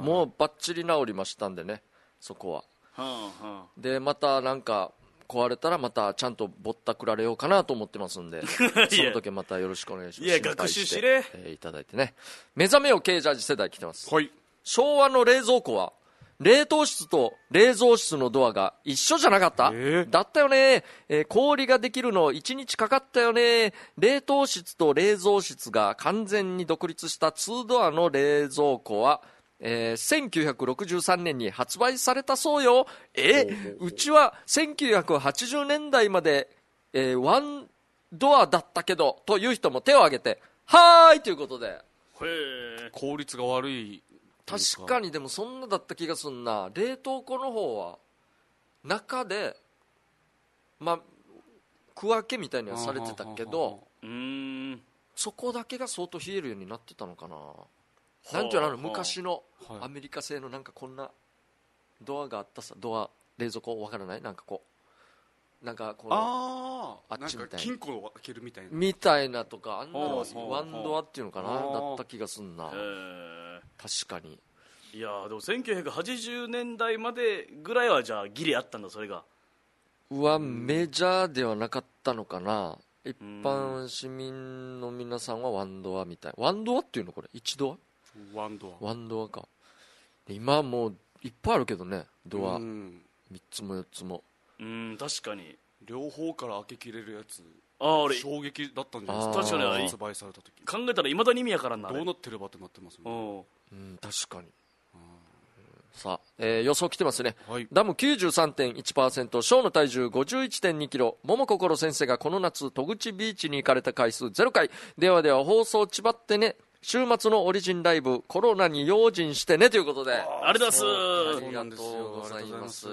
もうバッチリ治りましたんでねそこは。あはでまたなんか壊れたらまたちゃんとぼったくられようかなと思ってますんで [laughs] その時またよろしくお願いします。いや学習しれえーいただいてね。目覚めよケージャージ世代来てます。はい。昭和の冷蔵庫は冷凍室と冷蔵室のドアが一緒じゃなかった、えー。だったよね、えー氷ができるの1日かかったよね。冷凍室と冷蔵室が完全に独立した2ドアの冷蔵庫はえー1963年に発売されたそうよ。えうちは1980年代まで、えーワンドアだったけどという人も手を挙げてはーい！ということで。へえ。効率が悪い確かにでもそんなだった気がすんな。冷凍庫の方は中でまあ区分けみたいにはされてたけどうーん。そこだけが相当冷えるようになってたのかな。なんていうの昔のはい。アメリカ製のなんかこんなドアがあったさドア冷蔵庫わからない？なんかこうなんかこのああっちみたいな。金庫を開けるみたいな。みたいなとかあんなのワンドアっていうのかなだった気がすんな。確かに。いやーでも1980年代までぐらいはじゃあギリあったんだそれが。はメジャーではなかったのかな。一般市民の皆さんはワンドアみたい。ワンドアっていうのこれ一ドワンドア。ワンドアか。で今はもういっぱいあるけどねアドア。うん。3つも4つもうん確かに。両方から開けきれるやつああ俺衝撃だったんじゃないですか？確かに発売された時。考えたらいまだに意味やからんなどうなってればってなってますよね。うん。うん確かに。さあ、えー予想来てますね。はい。ダム93.1%小の体重5 1 2キロ。桃心先生がこの夏戸口ビーチに行かれた回数0回。ではでは放送ちばってね週末のオリジンライブコロナに用心してねということで。あれだす。ありがとうございます。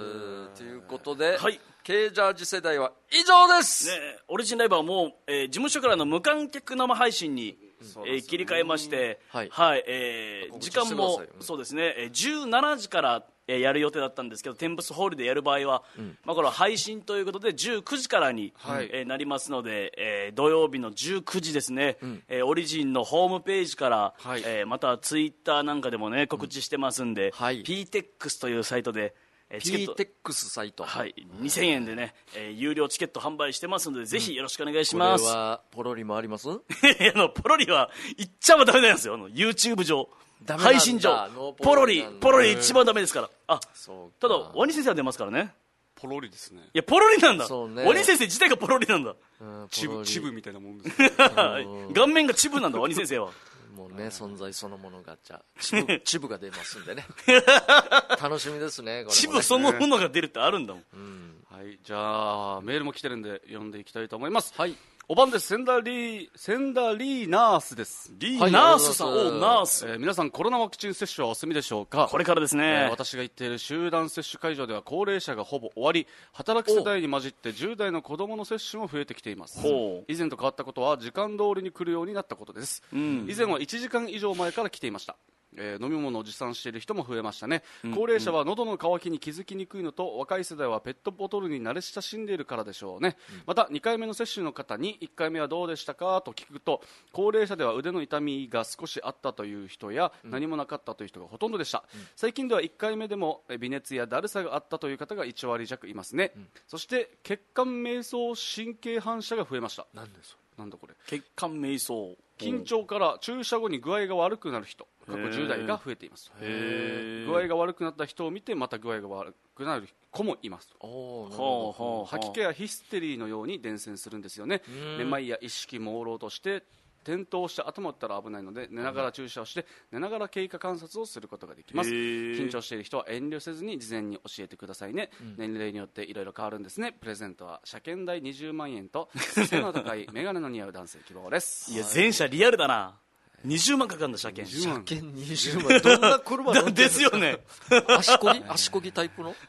ということで、はい。ケージャージ世代は以上です、ねえオリジンライブはもう、えー事務所からの無観客生配信に、えー切り替えまして、はい。えー告知時間もそうですね、えー17時から、えーやる予定だったんですけどテンプスホールでやる場合は、まあ、これは配信ということで19時からに、はい。えーなりますので、えー土曜日の19時ですね、えーオリジンのホームページから、はい。えーまたツイッターなんかでもね告知してますんで、はい。PTEX というサイトで、えーチケット。PTEX サイト。はい、2000円でね、えー有料チケット販売してますので、ぜひよろしくお願いしこれます。はポロリもあります？[laughs] あのポロリは言っちゃダメなんですよ、あの YouTube 上、配信上。ポロリポロリ一番ダメですから、あそうただ、ワニ先生は出ますからね、ポロリですね。いや、ポロリなんだ、そうね。ワニ先生自体がポロリなんだ、うんチブポロリ。チブみたいなもんですね顔面がチブなんだ、ワニ先生は。もうね存在そのものがじゃあ [laughs] チブチブが出ますんでね。[laughs] 楽しみですねこれもね。チブそのものが出るってあるんだもん。はいじゃあメールも来てるんで読んでいきたいと思います。はいおばんです。センダリーセンダリーナースです、リー、はいナースさん。ありがとうございおナース、えー皆さんコロナワクチン接種はお済みでしょうか？これからですえーね、私が行っている集団接種会場では高齢者がほぼ終わり働く世代に混じって10代の子供の接種も増えてきています。以前と変わったことは時間通りに来るようになったことです、ん。以前は1時間以上前から来ていましたえー飲み物を持参している人も増えましたね、高齢者は喉の渇きに気づきにくいのと若い世代はペットボトルに慣れ親しんでいるからでしょうね、また2回目の接種の方に1回目はどうでしたかと聞くと高齢者では腕の痛みが少しあったという人や、何もなかったという人がほとんどでした、最近では1回目でもえー微熱やだるさがあったという方が1割弱いますね、そして血管瞑想神経反射が増えました。なんでそなんだこれ。血管瞑想緊張から注射後に具合が悪くなる人過去へー10代が増えています。具合が悪くなった人を見てまた具合が悪くなる子もいます。吐き気やヒステリーのように伝染するんですよね。ん。めまいや意識朦朧として転倒して頭を打ったら危ないので寝ながら注射をして寝ながら経過観察をすることができます。緊張している人は遠慮せずに事前に教えてくださいね、年齢によっていろいろ変わるんですね。プレゼントは車検代20万円と背の高い眼鏡の似合う男性希望です。いや前者リアルだな。20万かかるんだ車検。20万。ど車検20万。どんな車乗ってんのですよね。足こぎ？足こぎタイプの？[laughs]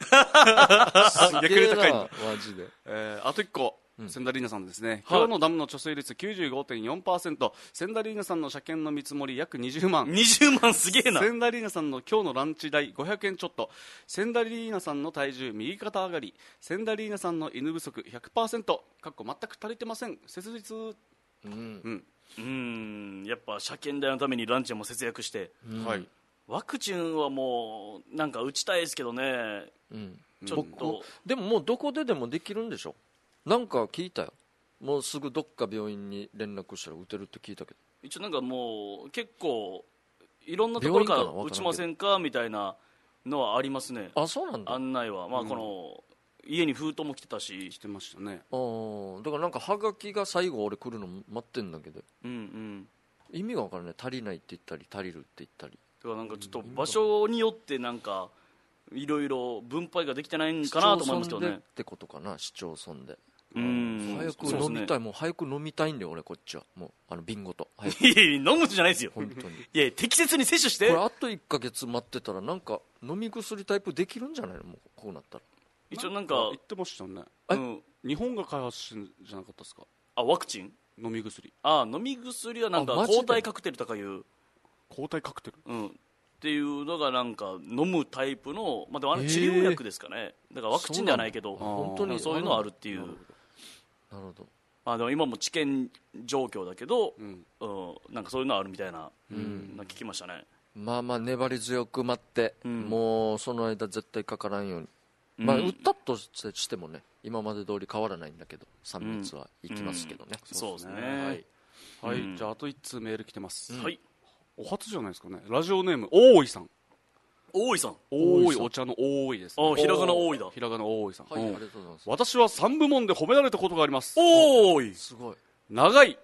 すげえな。マジで。えーあと1個、センダリーナさんですね、はい。今日のダムの貯水率95.4%、センダリーナさんの車検の見積もり約20万、20万すげえな。センダリーナさんの今日のランチ代500円ちょっと、センダリーナさんの体重右肩上がり、センダリーナさんの犬不足100%、かっこ全く足りてません、切実、うん。うん、うーん。やっぱ車検代のためにランチも節約して。はい、ワクチンはもうなん。か打ちたい。ですけどねうんちょっとでももうどこででもできるんでしょなんか聞いたよ。もうすぐどっか病院に連絡したら打てるって聞いたけど。一応なんかもう結構いろんなところから打ちませんかみたいなのはありますね。あそうなんだ。あ案内は。まあこの家に封筒も来てたし。してましたね、ー。だからなんかはがきが最後俺来るの待ってんだけど。うんうん。意味が分からない。足りないって言ったり足りるって言ったり。だからなんかちょっと場所によってなんかいろいろ分配ができてないんかなと思いますけど市町村でっねてことかな？市町村で。うん早く飲みたい、もう早く飲みたいんだよ俺こっちは。もうあのビンゴと。早くいやいや飲むじゃないですよ。本当に。いや適切に摂取して。これあと1か月待ってたらなんか飲み薬タイプできるんじゃないの？もうこうなったら。一応なんか言ってましたよね、え？うん。日本が開発してんじゃなかったですか、あワクチン？飲み薬、あ飲み薬はなんか抗体カクテルとかいう。抗体カクテル、うん、っていうのがなんか飲むタイプの、まあ、でもあれへー。治療薬ですかね。だからワクチンではないけど本当にそういうのあるっていうなるほど。まあ、でも今も治験状況だけど、うん。うん、なんかそういうのあるみたいな,、なんか聞きましたね。まあまあ粘り強く待って、うん。もうその間絶対かからんように、まあうん打ったとしてもね今まで通り変わらないんだけど3密はいきますけどね、そうですね。はい。はい、うん。じゃああと1通メール来てます、はい。お初じゃないですかね。ラジオネーム大井さん大井さん。大井お茶の大井です、あひらがな大井だ。ひらがな大井さん、はい、うん。ありがとうございます。私は3部門で褒められたことがあります。大井。すごい。長い。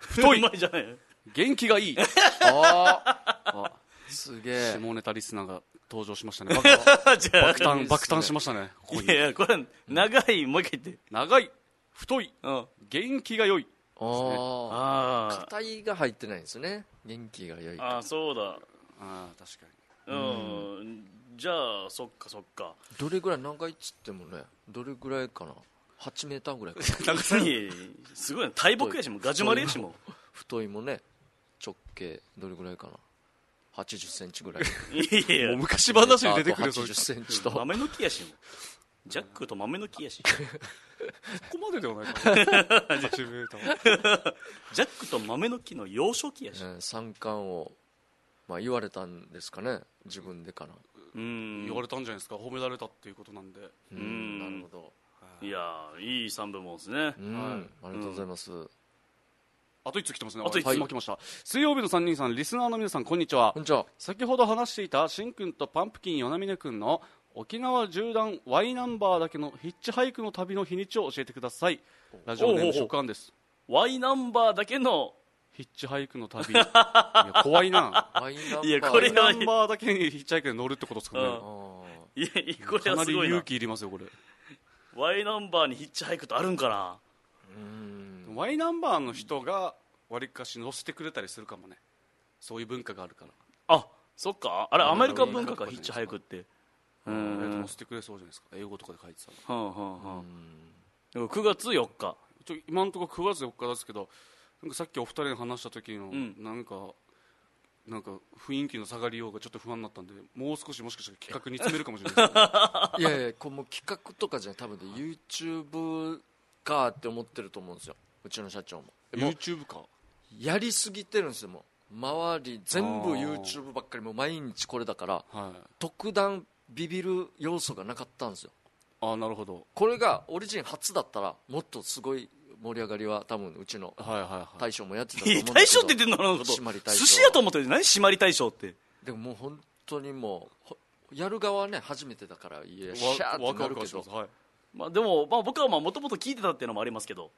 太い。[laughs] 前じゃない。元気がいい。[laughs] あああすげえ。下ネタリスナーが登場しましたね。[laughs] 爆誕爆誕しましたね。ここに。いやいやこれ長い。もう一回言って。長い。太い。うん。元気が良い。あああ硬いが入ってないんですね。元気が良いーあーそうだ。ああ確かうん。じゃあそっかそっか。どれぐらい長いっつってもねどれぐらいかな。8メーターぐらいかな。[laughs] なんかにすごいな大木やしもガジュマルやしも。太いもね直径どれぐらいかな。8 0ンチぐらい。いやいや。にもう昔話に出てくる8それ0センチと。豆の木やしも。ジャックと豆の木やし。ここまでではないかな。[laughs] 8メーター。ジャックと豆の木の幼少期やし。ね三冠を、まあ、言われたんですかね自分でかなうん。言われたんじゃないですか褒められたっていうことなんで。うんなるほど。い。やーいい三部門ですね。うん、はい。ありがとうございます、あと1つ来てますね。あと一つ。あいつも来ました。水曜日の3人さんリスナーの皆さんこんにちは。こんにちは。先ほど話していたしんくんとパンプキン与那峰くんの沖縄縦断 Y ナンバーだけのヒッチハイクの旅の日にちを教えてください。ラジオネームおうおうおう。食案です。Y ナンバーだけのヒッチハイクの旅。[laughs] いや怖いな。ワインナンバー。いやこれナンバーだけにヒッチハイクで乗るってことですかね。いやいやこれかなりはすごいな。勇気いりますよこれ。Y ナンバーにヒッチハイクとあるんかな？ーうん。マイナンバーの人がわりかし載せてくれたりするかもね。そういう文化があるから。あそっか。あれアメリカ文化かヒッチハイクって。ううん。ん。載せてくれそうじゃないですか。英語とかで書いてたらはんはんはんでも9月4日。ちょ今のところ9月4日ですけどなんかさっきお二人で話した時の、ん。なんかなんか雰囲気の下がりようがちょっと不安になったんでもう少しもしかしたら企画に詰めるかもしれないです [laughs] いやいやこうもう企画とかじゃ多分ね YouTube かって思ってると思うんですよ。うちの社長も。YouTube か？やりすぎてるんですよもう。周り全部 YouTube ばっかりもう毎日これだからはい。特段ビビる要素がなかったんですよ。ああなるほど。これがオリジン初だったらもっとすごい盛り上がりは多分うちの大将もやってたと思うんだけど。大将って言ってんの？かなのこと締まり大将。寿司屋と思ってる。何？締まり大将って。でももう本当にもうほやる側はね初めてだからいやわシャーってなるけど。クはい。まあでもまあ僕はもともと聞いてたっていうのもありますけど。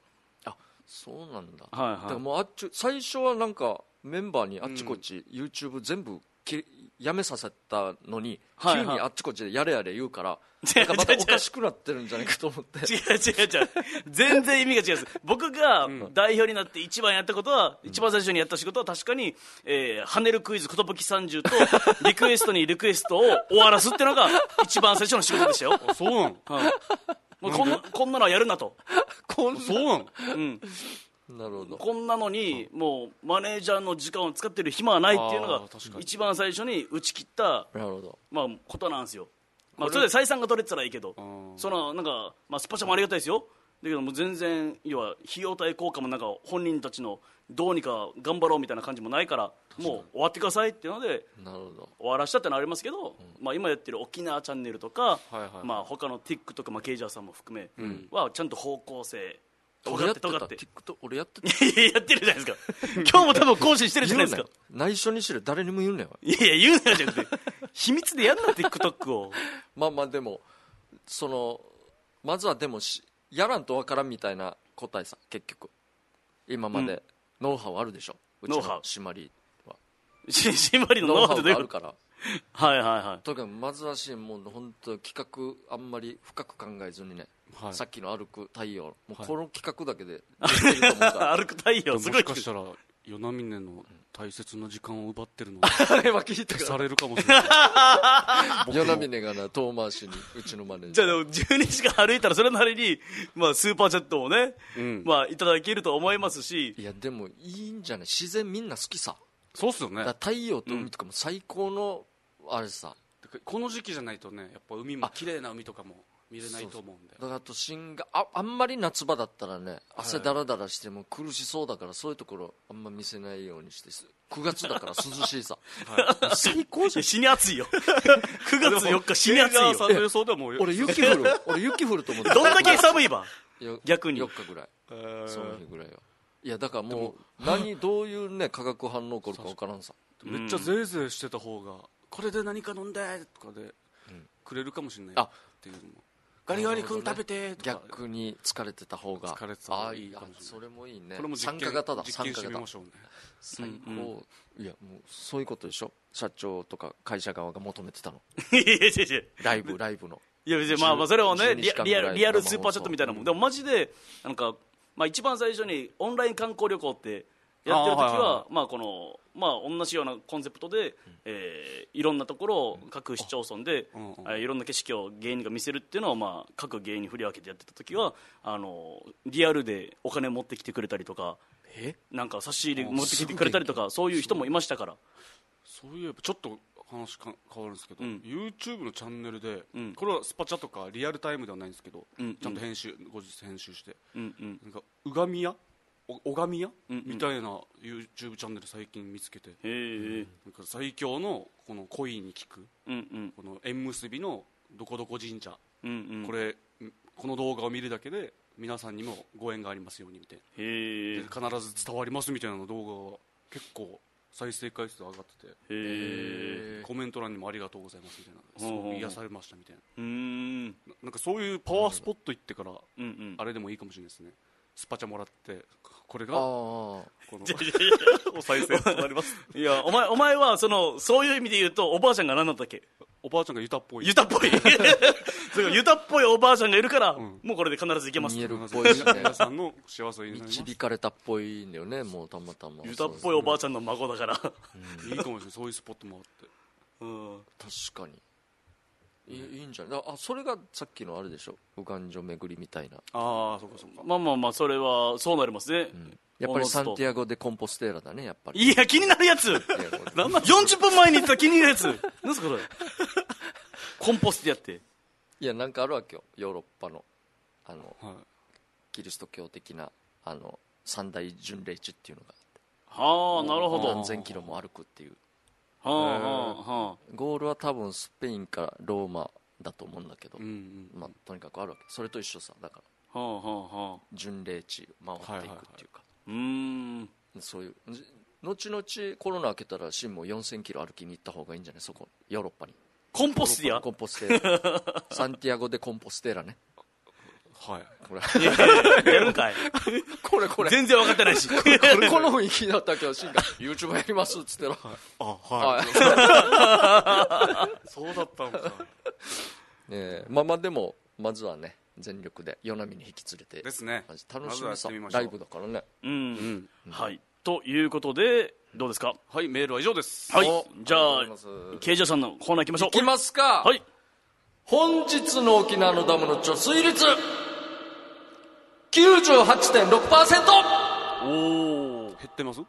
あそうなんだ。はいはい。だからもうあっち最初はなんかメンバーにあっちこっち YouTube 全部きやめさせたのに、はいはい。急にあっちこっちでやれやれ言うから [laughs] なんかまたおかしくなってるんじゃないかと思って。[laughs] 違う違う違う。全然意味が違う。んです僕が代表になって一番やったことは、一番最初にやった仕事は確かに、えー、跳ねるクイズ寿30とリクエストにリクエストを終わらすっていうのが一番最初の仕事でしたよ、[laughs] あそうなの？はい。もうこんなこんなのはやるなと、こんそうなの。うん、なるほど。こんなのにもうマネージャーの時間を使ってる暇はないっていうのが一番最初に打ち切った、まあ、ことなんですよ、まあ、それで採算が取れてたらいいけど。んそのなんか、まあ、スパチャもありがたいですよ。だけどもう全然要は費用対効果もなんか本人たちのどうにか頑張ろうみたいな感じもないからもう終わってくださいっていうので終わらしたってのはありますけど、まあ、今やってる沖縄チャンネルとか、はいはいまあ、他のか、まあ、ケイジャーさんも含めはちゃんと方向性尖俺やっててたっ尖って TikTok 俺やってた。いやってるじゃないですか。今日も多分更新してるじゃな言いうですか。ね内緒にしろ。誰にも言うねよ。いやいや言うなよじゃなくて秘密でやんな TikTok を。[laughs] まあまあでもそのまずはでもしやらんとわからんみたいな答えさ結局。今までノウハウあるでしょ？うちのノウハウ。締まりは。し締まりのノウハウあるからはいはいはい。とにかくまずはしもう本当企画あんまり深く考えずにね、はい。さっきの歩く太陽もうはいこの企画だけでできてると思うから。[laughs] 歩く太陽もすごい。しかしたら与那峰の大切な時間を奪ってるのあれは聞いたされるかもしれない。与那峰がな遠回しにうちのマネージじゃあャーでも12時間歩いたらそれなりに、まあ、スーパーチャットをね、うん。まあ、いただけると思いますし。いやでもいいんじゃない？自然みんな好きさ。そうっすよね。だから太陽と海とかも最高のあれさ、この時期じゃないとねやっぱ海も綺麗な海とかも見れないと思うんでだからあと新がああんまり夏場だったらね汗だらだらしても苦しそうだからそういうところあんま見せないようにしてす9月だから [laughs] 涼しいさ。最高じゃん死に暑いよ。9月4日死に暑いよ俺雪降る [laughs] 俺雪降ると思ってどんだけ寒いば？よ逆に。4日ぐらい。えー。その日ぐらいは。いやだからもう何どういうね化学反応起こるか分からんさ。めっちゃゼーゼーしてた方がこれで何か飲んでとかでくれるかもしれないあ。っていうのも。ガリガリ君食べてとか。逆に疲れてた方が疲れてた方がいいかもしれないそれもいいね。これも実参加験型だ。実参加型。験してみましょうね。最高、いやもうそういうことでしょ？社長とか会社側が求めてたの。[laughs] いやいやいやライブライブの。いや別にまあまあそれをね12リアルリアルスーパーチャットみたいなもん。でもマジでなんか、まあ、一番最初にオンライン観光旅行ってやってる時はまあこのまあ同じようなコンセプトで、えーいろんなところを各市町村で、ういろんな景色を芸人が見せるっていうのをまあ各芸人振り分けてやってた時はあのリアルでお金持ってきてくれたりとかえ？なんか差し入れ持ってきてくれたりとかそういう人もいましたから。そういえばちょっと話か変わるんですけど、うん。YouTube のチャンネルで、うん。これはスパチャとかリアルタイムではないんですけど、うん。ちゃんと編集後日編集して。うんうん。なんかうがみ屋お拝み屋、うんうん。みたいな YouTube チャンネル最近見つけて。へえなん。か最強のこの恋に聞くうんうん。この縁結びのどこどこ神社、うんうん。これこの動画を見るだけで皆さんにもご縁がありますようにみたいな。必ず伝わりますみたいな動画が結構再生回数上がってて。コメント欄にもありがとうございますみたいな。すごく癒されましたみたいな。ななんかそういうパワースポット行ってからうんうん。あれでもいいかもしれないですねスパチャもらってこれあがこあのお賽銭となります。[laughs] いやお前 [laughs] お前はそのそういう意味で言うとおばあちゃんが何だったっけ？おばあちゃんがユタっぽい。ユタっぽい。[laughs] ユタっぽいおばあちゃんがいるから、ん。もうこれで必ずいけます。見えるっぽい。しね。皆さんの幸せ導かれたっぽいんだよねもうたまたま。ユタっぽいおばあちゃんの孫だから。いいかもしれない。そういうスポットもあって。うん。確かにいいんじゃない？あそれがさっきのあれでしょ？右岸所巡りみたいな。ああそうかそうか。まあまあまあそれはそうなりますね、やっぱりサンティアゴ・でコンポステーラだねやっぱり。いや気になるやつ。いやなんなん40分前に言ってた気になるやつ。何すかこれ？コンポストやって。いやなんかあるわけよ。ヨーロッパのあのはい。キリスト教的なあの三大巡礼地っていうのがはあなるほど。は何千キロも歩くっていうあはあはゴールは多分スペインからローマだと思うんだけど、うんうんまあ、とにかくあるわけ。それと一緒さだから。あはあはあはあ。巡礼地回っていくっていうか、うーん。そういう。じ後々コロナ明けたらシンも4000キロ歩きに行った方がいいんじゃない？そこヨーロッパに。コンポスティア？コンポステーラサンティアゴでコンポステーラねはい。これ。いやいやいや。やるんかい。[laughs] これこれ。全然分かってないし。この雰囲気だったけどシンが YouTube やりますっつってらあはい。[laughs] そうだったんか。え。ーまあまあでもまずはね全力で与那美に引き連れてですね。楽しみさってみましょう。ライブだからね。うん、はい。ということでどうですか？はいメールは以上です。はい。おじゃあありがとうございます。ケイジャーさんのコーナー行きましょう。いきますか。はい。本日の沖縄のダムの貯水率98.6%おお減ってます？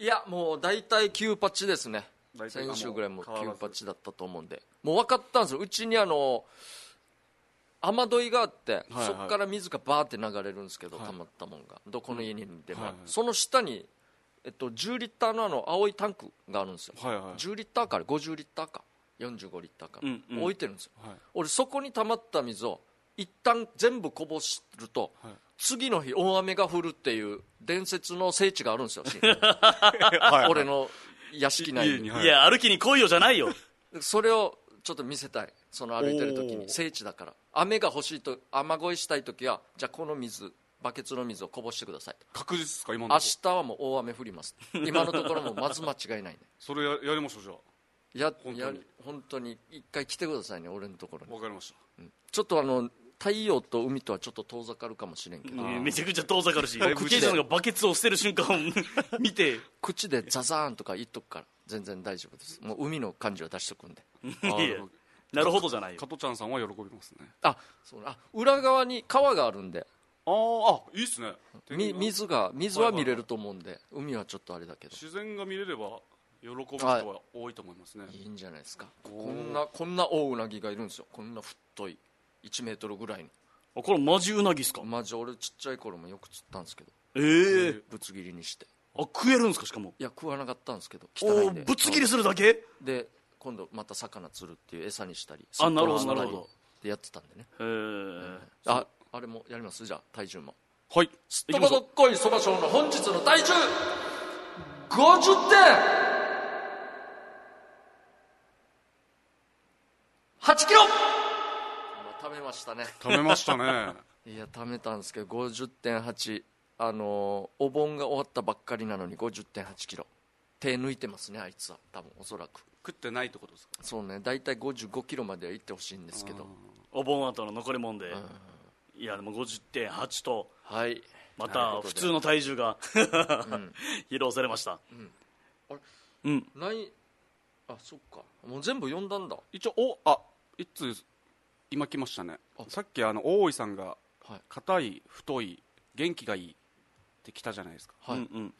いやもう大体9パチですね。先週ぐらいも9変わらず。パチだったと思うんで。もう分かったんですよ。うちにあの雨どいがあって、はいそこから水がバーって流れるんですけど、はい。溜まったもんが。どこの家にでも、はいはい。その下に、えっと、10リッターのあの青いタンクがあるんですよ、はいはい。10リッターかあれ？50リッターか。45リッターか、うんうん。置いてるんですよ。はい。俺そこに溜まった水を一旦全部こぼしると、はい。次の日大雨が降るっていう伝説の聖地があるんですよ [laughs] はい俺の屋敷内に。家にはい。いや歩きに来いよじゃないよ。それをちょっと見せたい。その歩いてる時に聖地だから。雨が欲しいと雨乞いしたい時はじゃあこの水バケツの水をこぼしてくださいと。確実ですか今の明とこ。日はもう大雨降ります。今のところもまず間違いないね。[laughs] それややりましょうじゃや本当に。や本当に一回来てくださいね俺のところに。あわかりました。ちょっとあの太陽と海とはちょっと遠ざかるかもしれんけど。めちゃくちゃ遠ざかるしだいぶケイジャーさんがバケツを捨てる瞬間を [laughs] 見て。口でザザーンとか言っとくから全然大丈夫です。もう海の感じは出しとくんで。あいやなるほどじゃないよ。加トちゃんさんは喜びますね。あそうあ裏側に川があるんで。あーあいいっすね。み水が水は見れると思うんで。海はちょっとあれだけど。自然が見れれば喜ぶ人は多いと思いますね、いいんじゃないですか。こんなこんな大うなぎがいるんですよ。こんな太い1メートルぐらいあこれマジウナギっすか？のマジ俺ちっちゃい頃もよく釣ったんですけど。ええぶつ切りにして。あ食えるんですか？しかも。いや食わなかったんですけどお汚いんで。おぶつ切りするだけ？で今度また魚釣るっていう餌にしたりあなるほどすっなるほど。でやってたんでね。へえああれもやります？じゃあ体重も。はい。すっとこどっこいそば賞の本日の体重。50点。8キロ。今貯めましたね。食べましたね。[laughs] いや貯めたんですけど50.8あのーお盆が終わったばっかりなのに50.8キロ。手抜いてますねあいつは。多分おそらく。食ってないってことですか？そうね。大体55キロまでは行ってほしいんですけど。お盆後の残りもんで。いやでも50.8とはい。また普通の体重がん。[laughs] 披露されました。あれ？うん。ない？あそっか。もう全部読んだんだ。一応おあ一通今来ましたね。あ。さっきあの大井さんがはい。硬い太い元気がいいって来たじゃないですか。はい、うんうん。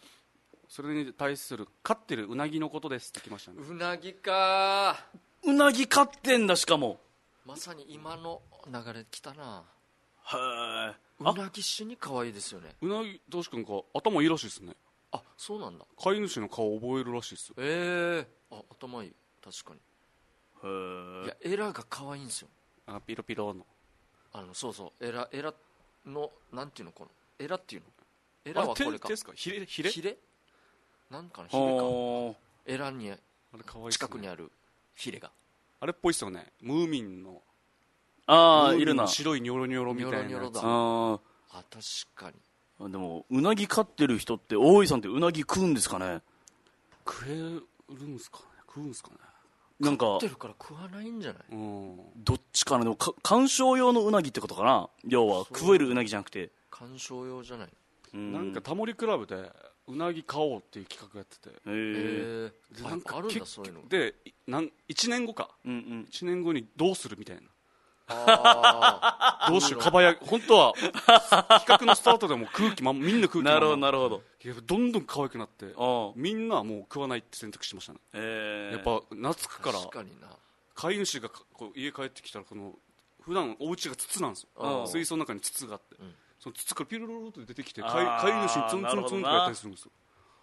それに対する飼ってるうなぎのことですって来ましたね。うなぎか。うなぎ飼ってんだしかも。まさに今の流れ来たな。へえうなぎ死に可愛いですよね。うなぎどうし君か頭いいらしいですね。あそうなんだ。飼い主の顔覚えるらしいですよ。ええあ頭いい。確かに。へえいやエラが可愛いんですよあピロピロの。あのそうそう。エラエラのなんていうのこの。エラっていうの？エラはこれか。ですか？ヒレヒレヒレなんかのヒレか。ほエラに近くにあるヒレが。あれっぽいっすよね。ムーミンの。ああいるな。白いニョロニョロみたいなやつ。ニョロニョロだ。あー。あ確かに。でもうなぎ飼ってる人って大井さんってうなぎ食うんですかね？食えるんすかね？食うんすかね？なんか食ってるから食わないんじゃない？うん。どっちかな？でもか観賞用のうなぎってことかな？要は食えるうなぎじゃなくて。観賞用じゃない？うん。なんかタモリクラブでうなぎ買おうっていう企画やってて。へええでなんかあるんだ結そういうの。でいなん1年後か。うんうん。1年後にどうするみたいな。あどうしようかばや本当は企画のスタートでも空気まみんな空気なるほどなるほど。いやどんどん可愛くなってあみんなはもう食わないって選択しましたね。ええやっぱ懐くから確かにな。飼い主がかこう家帰ってきたらこの普段お家が筒なんですうん。よ水槽の中に筒があって、ん。その筒からピロロロって出てきて飼い主にツンツンツンとかやったりするんですよ。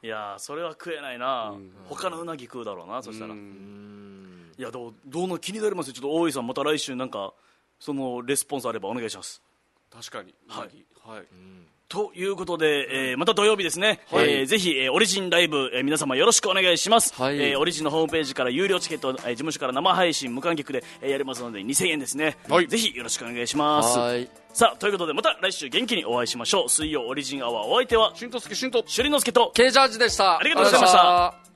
いやーそれは食えないな、うん。他のうなぎ食うだろうなそしたら、ういやどうどうの気になります？よちょっと大井さんまた来週なんかそのレスポンスあればお願いします。確かに。はい。はい。ということで、えーまた土曜日ですね、はい。えーぜひ、えーオリジンライブ、えー皆様よろしくお願いします、はい。えーオリジンのホームページから有料チケット、えー事務所から生配信無観客で、えーやりますので2000円ですね、はい。ぜひよろしくお願いします。はい。さあということでまた来週元気にお会いしましょう。水曜オリジンアワーお相手はしんとすけしんと朱里之助とケイジャージでした。ありがとうございました